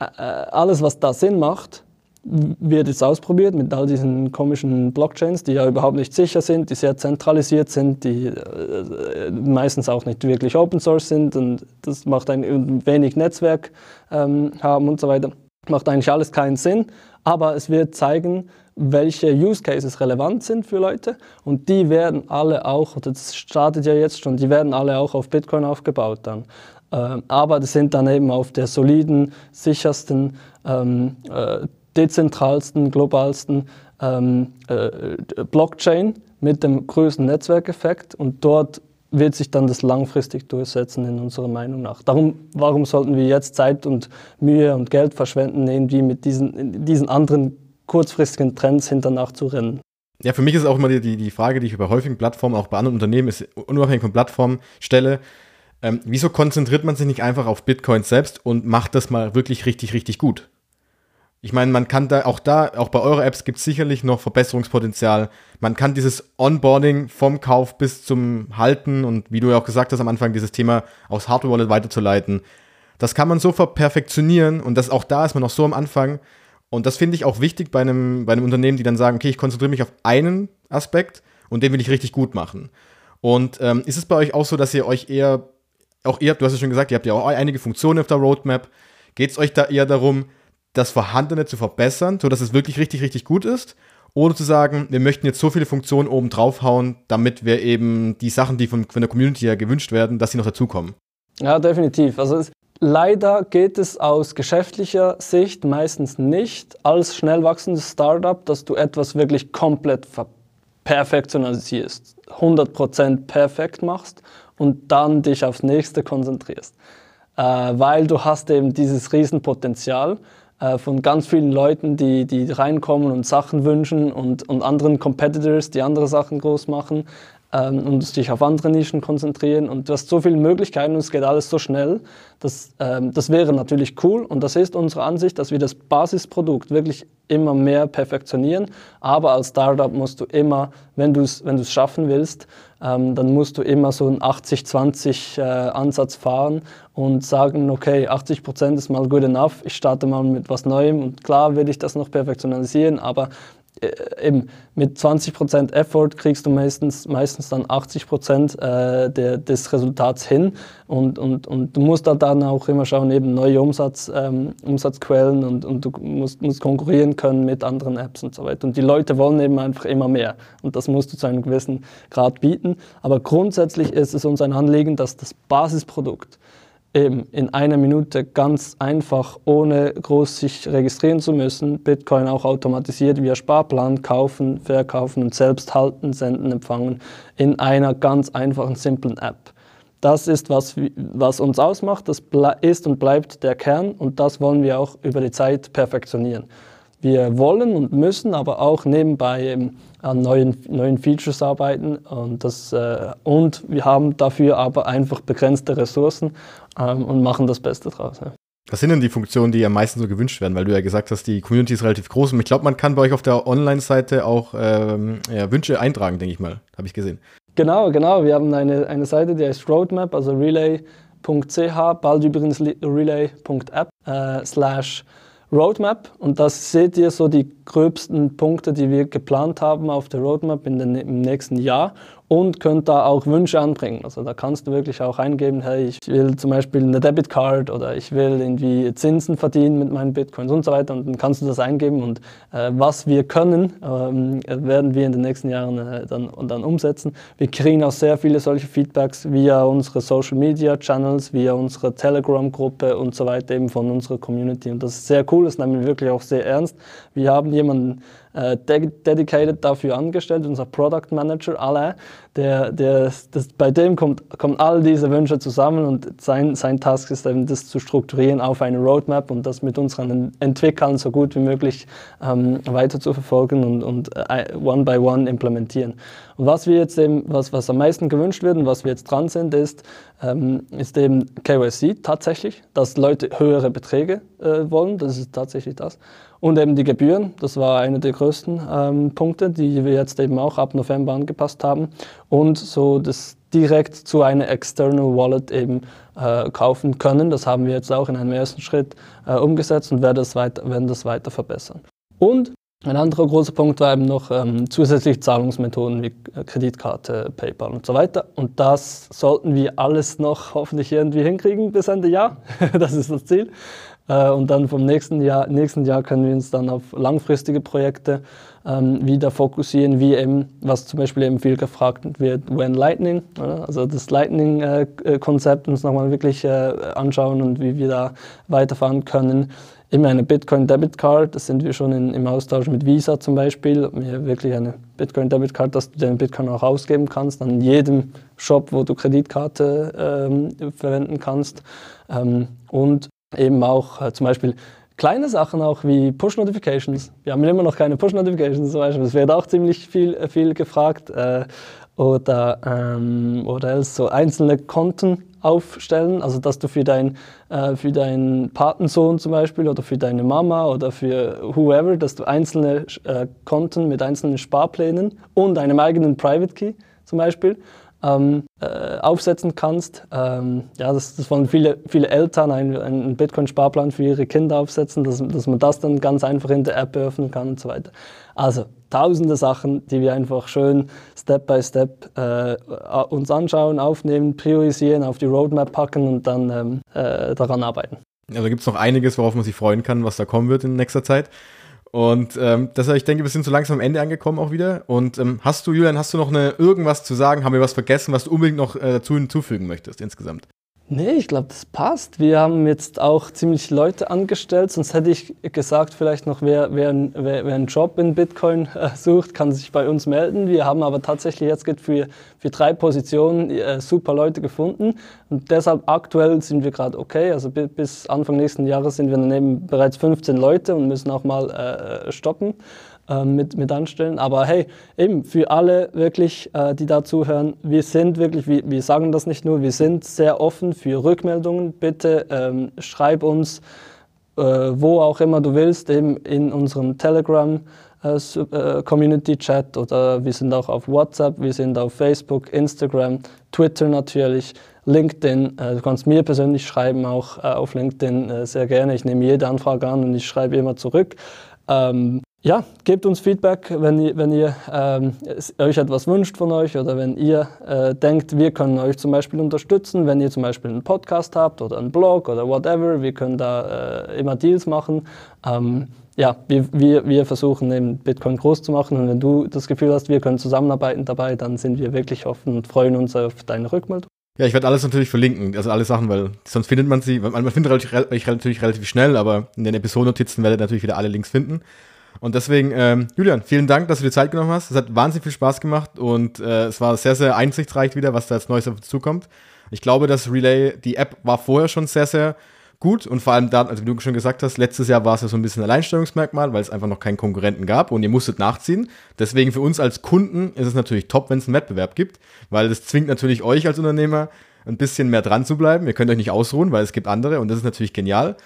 äh, äh, alles, was da Sinn macht, wird jetzt ausprobiert mit all diesen komischen Blockchains, die ja überhaupt nicht sicher sind, die sehr zentralisiert sind, die äh, meistens auch nicht wirklich Open Source sind und das macht ein wenig Netzwerk ähm, haben und so weiter. Macht eigentlich alles keinen Sinn, aber es wird zeigen, welche Use Cases relevant sind für Leute und die werden alle auch, das startet ja jetzt schon, die werden alle auch auf Bitcoin aufgebaut dann. Ähm, aber das sind dann eben auf der soliden, sichersten, ähm, äh, dezentralsten, globalsten ähm, äh, Blockchain mit dem größten Netzwerkeffekt und dort wird sich dann das langfristig durchsetzen in unserer Meinung nach. Darum, warum sollten wir jetzt Zeit und Mühe und Geld verschwenden, irgendwie mit diesen, diesen anderen kurzfristigen Trends hinternach zu rennen. Ja, für mich ist auch immer die, die Frage, die ich bei häufigen Plattformen, auch bei anderen Unternehmen, ist unabhängig von Plattformen stelle. Ähm, wieso konzentriert man sich nicht einfach auf Bitcoin selbst und macht das mal wirklich richtig, richtig gut? Ich meine, man kann da auch da, auch bei eurer Apps gibt es sicherlich noch Verbesserungspotenzial. Man kann dieses Onboarding vom Kauf bis zum Halten und wie du ja auch gesagt hast am Anfang, dieses Thema aus Hardware Wallet weiterzuleiten. Das kann man so verperfektionieren und das auch da ist man noch so am Anfang. Und das finde ich auch wichtig bei einem, bei einem Unternehmen, die dann sagen, okay, ich konzentriere mich auf einen Aspekt und den will ich richtig gut machen. Und ähm, ist es bei euch auch so, dass ihr euch eher, auch ihr, du hast ja schon gesagt, ihr habt ja auch einige Funktionen auf der Roadmap. Geht es euch da eher darum, das Vorhandene zu verbessern, sodass es wirklich richtig, richtig gut ist? Oder zu sagen, wir möchten jetzt so viele Funktionen oben draufhauen, damit wir eben die Sachen, die von, von der Community ja gewünscht werden, dass sie noch dazukommen? Ja, definitiv. Also es, Leider geht es aus geschäftlicher Sicht meistens nicht als schnell wachsendes Startup, dass du etwas wirklich komplett perfektionalisierst, 100% perfekt machst und dann dich aufs nächste konzentrierst. Äh, weil du hast eben dieses Riesenpotenzial äh, von ganz vielen Leuten, die, die reinkommen und Sachen wünschen und, und anderen Competitors, die andere Sachen groß machen ähm, und dich auf andere Nischen konzentrieren. Und du hast so viele Möglichkeiten und es geht alles so schnell. Das, ähm, das wäre natürlich cool und das ist unsere Ansicht, dass wir das Basisprodukt wirklich immer mehr perfektionieren. Aber als Startup musst du immer, wenn du es wenn schaffen willst, ähm, dann musst du immer so einen 80-20 äh, fahren und sagen, okay, 80 Prozent ist mal good enough, ich starte mal mit was Neuem und klar will ich das noch perfektionalisieren, aber äh, eben mit 20% Effort kriegst du meistens, meistens dann 80% äh, der, des Resultats hin und, und, und du musst halt dann auch immer schauen, eben neue Umsatz, ähm, Umsatzquellen und, und du musst, musst konkurrieren können mit anderen Apps und so weiter. Und die Leute wollen eben einfach immer mehr und das musst du zu einem gewissen Grad bieten. Aber grundsätzlich ist es uns ein Anliegen, dass das Basisprodukt eben in einer Minute ganz einfach, ohne groß sich registrieren zu müssen, Bitcoin auch automatisiert via Sparplan kaufen, verkaufen und selbst halten, senden, empfangen in einer ganz einfachen, simplen App. Das ist, was, was uns ausmacht, das ist und bleibt der Kern und das wollen wir auch über die Zeit perfektionieren. Wir wollen und müssen aber auch nebenbei an neuen, neuen Features arbeiten und, das, äh, und wir haben dafür aber einfach begrenzte Ressourcen ähm, und machen das Beste draus. Ja. Was sind denn die Funktionen, die am meisten so gewünscht werden? Weil du ja gesagt hast, die Community ist relativ groß und ich glaube, man kann bei euch auf der Online-Seite auch ähm, ja, Wünsche eintragen, denke ich mal. Habe ich gesehen. Genau, genau. Wir haben eine, eine Seite, die heißt Roadmap, also relay.ch, bald übrigens relay.app, äh, slash Roadmap. Und das seht ihr so die gröbsten Punkte, die wir geplant haben auf der Roadmap in den, im nächsten Jahr und könnt da auch Wünsche anbringen. Also da kannst du wirklich auch eingeben, hey, ich will zum Beispiel eine Debitcard oder ich will irgendwie Zinsen verdienen mit meinen Bitcoins und so weiter und dann kannst du das eingeben und äh, was wir können, ähm, werden wir in den nächsten Jahren äh, dann, dann umsetzen. Wir kriegen auch sehr viele solche Feedbacks via unsere Social Media Channels, via unsere Telegram-Gruppe und so weiter eben von unserer Community und das ist sehr cool, das nehmen wir wirklich auch sehr ernst. Wir haben jemanden dedicated dafür angestellt, unser Product Manager Alain, der, der, das, bei dem kommt, kommen all diese Wünsche zusammen und sein, sein Task ist eben, das zu strukturieren auf eine Roadmap und das mit unseren Entwicklern so gut wie möglich ähm, weiter zu verfolgen und, und äh, one by one implementieren. Und was wir jetzt eben, was, was am meisten gewünscht wird und was wir jetzt dran sind, ist, ähm, ist eben KYC tatsächlich, dass Leute höhere Beträge äh, wollen, das ist tatsächlich das. Und eben die Gebühren, das war einer der größten ähm, Punkte, die wir jetzt eben auch ab November angepasst haben. Und so das direkt zu einer External Wallet eben äh, kaufen können. Das haben wir jetzt auch in einem ersten Schritt äh, umgesetzt und werden das, weiter, werden das weiter verbessern. Und ein anderer großer Punkt war eben noch ähm, zusätzliche Zahlungsmethoden wie äh, Kreditkarte, PayPal und so weiter. Und das sollten wir alles noch hoffentlich irgendwie hinkriegen bis Ende Jahr. das ist das Ziel. Äh, und dann vom nächsten Jahr, nächsten Jahr können wir uns dann auf langfristige Projekte ähm, wieder fokussieren, wie eben, was zum Beispiel eben viel gefragt wird, When Lightning, oder? also das Lightning-Konzept uns nochmal wirklich äh, anschauen und wie wir da weiterfahren können. Immer eine Bitcoin Debit Card, das sind wir schon in, im Austausch mit Visa zum Beispiel. Mir wirklich eine Bitcoin Debit Card, dass du den Bitcoin auch ausgeben kannst an jedem Shop, wo du Kreditkarte ähm, verwenden kannst. Ähm, und eben auch äh, zum Beispiel kleine Sachen auch wie Push-Notifications. Wir haben immer noch keine Push-Notifications zum Beispiel. Das wird auch ziemlich viel, äh, viel gefragt. Äh, oder, ähm, oder so einzelne Konten aufstellen, also dass du für, dein, äh, für deinen Patensohn zum Beispiel oder für deine Mama oder für whoever, dass du einzelne äh, Konten mit einzelnen Sparplänen und einem eigenen Private Key zum Beispiel ähm, äh, aufsetzen kannst. Ähm, ja, das, das wollen viele, viele Eltern einen, einen Bitcoin-Sparplan für ihre Kinder aufsetzen, dass, dass man das dann ganz einfach in der App öffnen kann und so weiter. Also tausende Sachen, die wir einfach schön Step by Step äh, uns anschauen, aufnehmen, priorisieren, auf die Roadmap packen und dann ähm, äh, daran arbeiten. Also gibt es noch einiges, worauf man sich freuen kann, was da kommen wird in nächster Zeit. Und ähm, deshalb, ich denke, wir sind so langsam am Ende angekommen auch wieder. Und ähm, hast du, Julian, hast du noch eine, irgendwas zu sagen? Haben wir was vergessen, was du unbedingt noch äh, dazu hinzufügen möchtest insgesamt? Nee, ich glaube, das passt. Wir haben jetzt auch ziemlich Leute angestellt, sonst hätte ich gesagt, vielleicht noch, wer, wer, wer, wer einen Job in Bitcoin äh, sucht, kann sich bei uns melden. Wir haben aber tatsächlich jetzt für, für drei Positionen äh, super Leute gefunden und deshalb aktuell sind wir gerade okay. Also bis Anfang nächsten Jahres sind wir daneben bereits 15 Leute und müssen auch mal äh, stoppen ähm, mit, mit anstellen. Aber hey, eben für alle wirklich, äh, die da zuhören, wir sind wirklich, wir, wir sagen das nicht nur, wir sind sehr offen für Rückmeldungen. Bitte ähm, schreib uns, äh, wo auch immer du willst, eben in unserem Telegram. Äh, äh, Community Chat oder wir sind auch auf WhatsApp, wir sind auf Facebook, Instagram, Twitter natürlich, LinkedIn. Äh, du kannst mir persönlich schreiben, auch auf LinkedIn sehr gerne. Ich nehme jede Anfrage an und ich schreibe immer zurück. Ähm, ja, gebt uns Feedback, wenn ihr, wenn ihr ähm, euch etwas wünscht von euch oder wenn ihr äh, denkt, wir können euch zum Beispiel unterstützen, wenn ihr zum Beispiel einen Podcast habt oder einen Blog oder whatever, wir können da äh, immer Deals machen. Ähm, ja, wir, wir, wir versuchen eben Bitcoin groß zu machen und wenn du das Gefühl hast, wir können zusammenarbeiten dabei, dann sind wir wirklich offen und freuen uns auf deine Rückmeldung. Ja, ich werde alles natürlich verlinken, also alle Sachen, weil sonst findet man sie, man, findet euch natürlich relativ schnell, aber in den Episodennotizen werdet ihr natürlich wieder alle Links finden. Und deswegen, ähm, Julian, vielen Dank, dass du dir Zeit genommen hast. Es hat wahnsinnig viel Spaß gemacht und äh, es war sehr, sehr einsichtsreich wieder, was da als Neues auf uns zukommt. Ich glaube, dass Relay, die App war vorher schon sehr, sehr gut und vor allem da, also wie du schon gesagt hast, letztes Jahr war es ja so ein bisschen Alleinstellungsmerkmal, weil es einfach noch keinen Konkurrenten gab und ihr musstet nachziehen. Deswegen für uns als Kunden ist es natürlich top, wenn es einen Wettbewerb gibt, weil das zwingt natürlich euch als Unternehmer ein bisschen mehr dran zu bleiben. Ihr könnt euch nicht ausruhen, weil es gibt andere und das ist natürlich genial.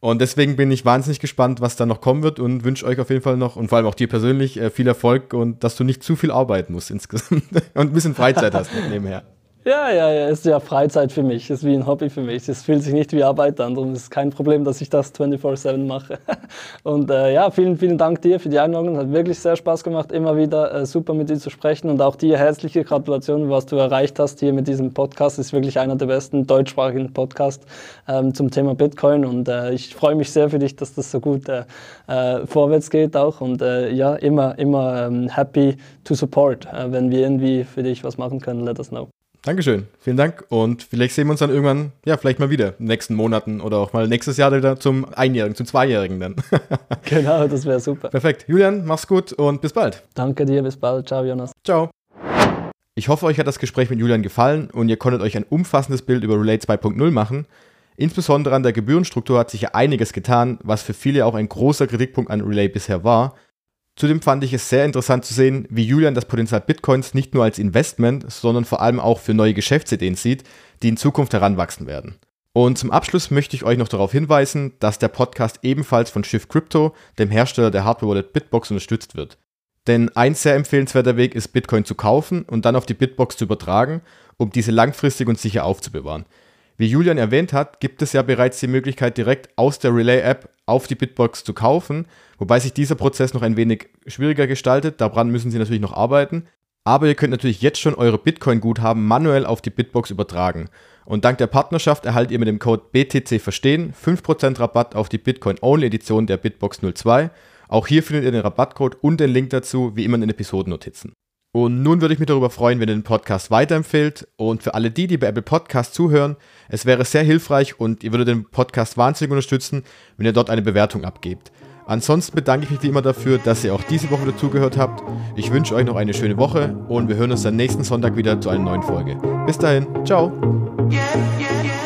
Und deswegen bin ich wahnsinnig gespannt, was da noch kommen wird und wünsche euch auf jeden Fall noch und vor allem auch dir persönlich äh, viel Erfolg und dass du nicht zu viel arbeiten musst insgesamt und ein bisschen Freizeit hast nebenher. Ja, ja, ja, ist ja Freizeit für mich, ist wie ein Hobby für mich. Es fühlt sich nicht wie Arbeit an, darum ist kein Problem, dass ich das 24-7 mache. Und äh, ja, vielen, vielen Dank dir für die Einladung. Hat wirklich sehr Spaß gemacht, immer wieder äh, super mit dir zu sprechen und auch dir herzliche Gratulation, was du erreicht hast hier mit diesem Podcast. Ist wirklich einer der besten deutschsprachigen Podcasts ähm, zum Thema Bitcoin und äh, ich freue mich sehr für dich, dass das so gut äh, äh, vorwärts geht auch und äh, ja, immer, immer ähm, happy to support. wenn wir irgendwie für dich was machen können, let us know. Dankeschön, vielen Dank und vielleicht sehen wir uns dann irgendwann, ja, vielleicht mal wieder in den nächsten Monaten oder auch mal nächstes Jahr wieder zum Einjährigen, zum Zweijährigen dann. genau, das wäre super. Perfekt. Julian, mach's gut und bis bald. Danke dir, bis bald. Ciao, Jonas. Ciao. Ich hoffe, euch hat das Gespräch mit Julian gefallen und ihr konntet euch ein umfassendes Bild über Relay 2.0 machen. Insbesondere an der Gebührenstruktur hat sich ja einiges getan, was für viele auch ein großer Kritikpunkt an Relay bisher war. Zudem fand ich es sehr interessant zu sehen, wie Julian das Potenzial Bitcoins nicht nur als Investment, sondern vor allem auch für neue Geschäftsideen sieht, die in Zukunft heranwachsen werden. Und zum Abschluss möchte ich euch noch darauf hinweisen, dass der Podcast ebenfalls von Shift Crypto, dem Hersteller der Hardware Wallet Bitbox, unterstützt wird. Denn ein sehr empfehlenswerter Weg ist, Bitcoin zu kaufen und dann auf die Bitbox zu übertragen, um diese langfristig und sicher aufzubewahren. Wie Julian erwähnt hat, gibt es ja bereits die Möglichkeit, direkt aus der Relay-App auf die Bitbox zu kaufen, wobei sich dieser Prozess noch ein wenig schwieriger gestaltet. Daran müssen Sie natürlich noch arbeiten. Aber ihr könnt natürlich jetzt schon eure Bitcoin-Guthaben manuell auf die Bitbox übertragen. Und dank der Partnerschaft erhaltet ihr mit dem Code BTC Verstehen 5% Rabatt auf die Bitcoin-Only-Edition der Bitbox 02. Auch hier findet ihr den Rabattcode und den Link dazu, wie immer in den Episodennotizen. Und nun würde ich mich darüber freuen, wenn ihr den Podcast weiterempfehlt. Und für alle die, die bei Apple Podcast zuhören, es wäre sehr hilfreich und ihr würdet den Podcast wahnsinnig unterstützen, wenn ihr dort eine Bewertung abgebt. Ansonsten bedanke ich mich wie immer dafür, dass ihr auch diese Woche dazugehört habt. Ich wünsche euch noch eine schöne Woche und wir hören uns dann nächsten Sonntag wieder zu einer neuen Folge. Bis dahin, ciao. Yeah, yeah.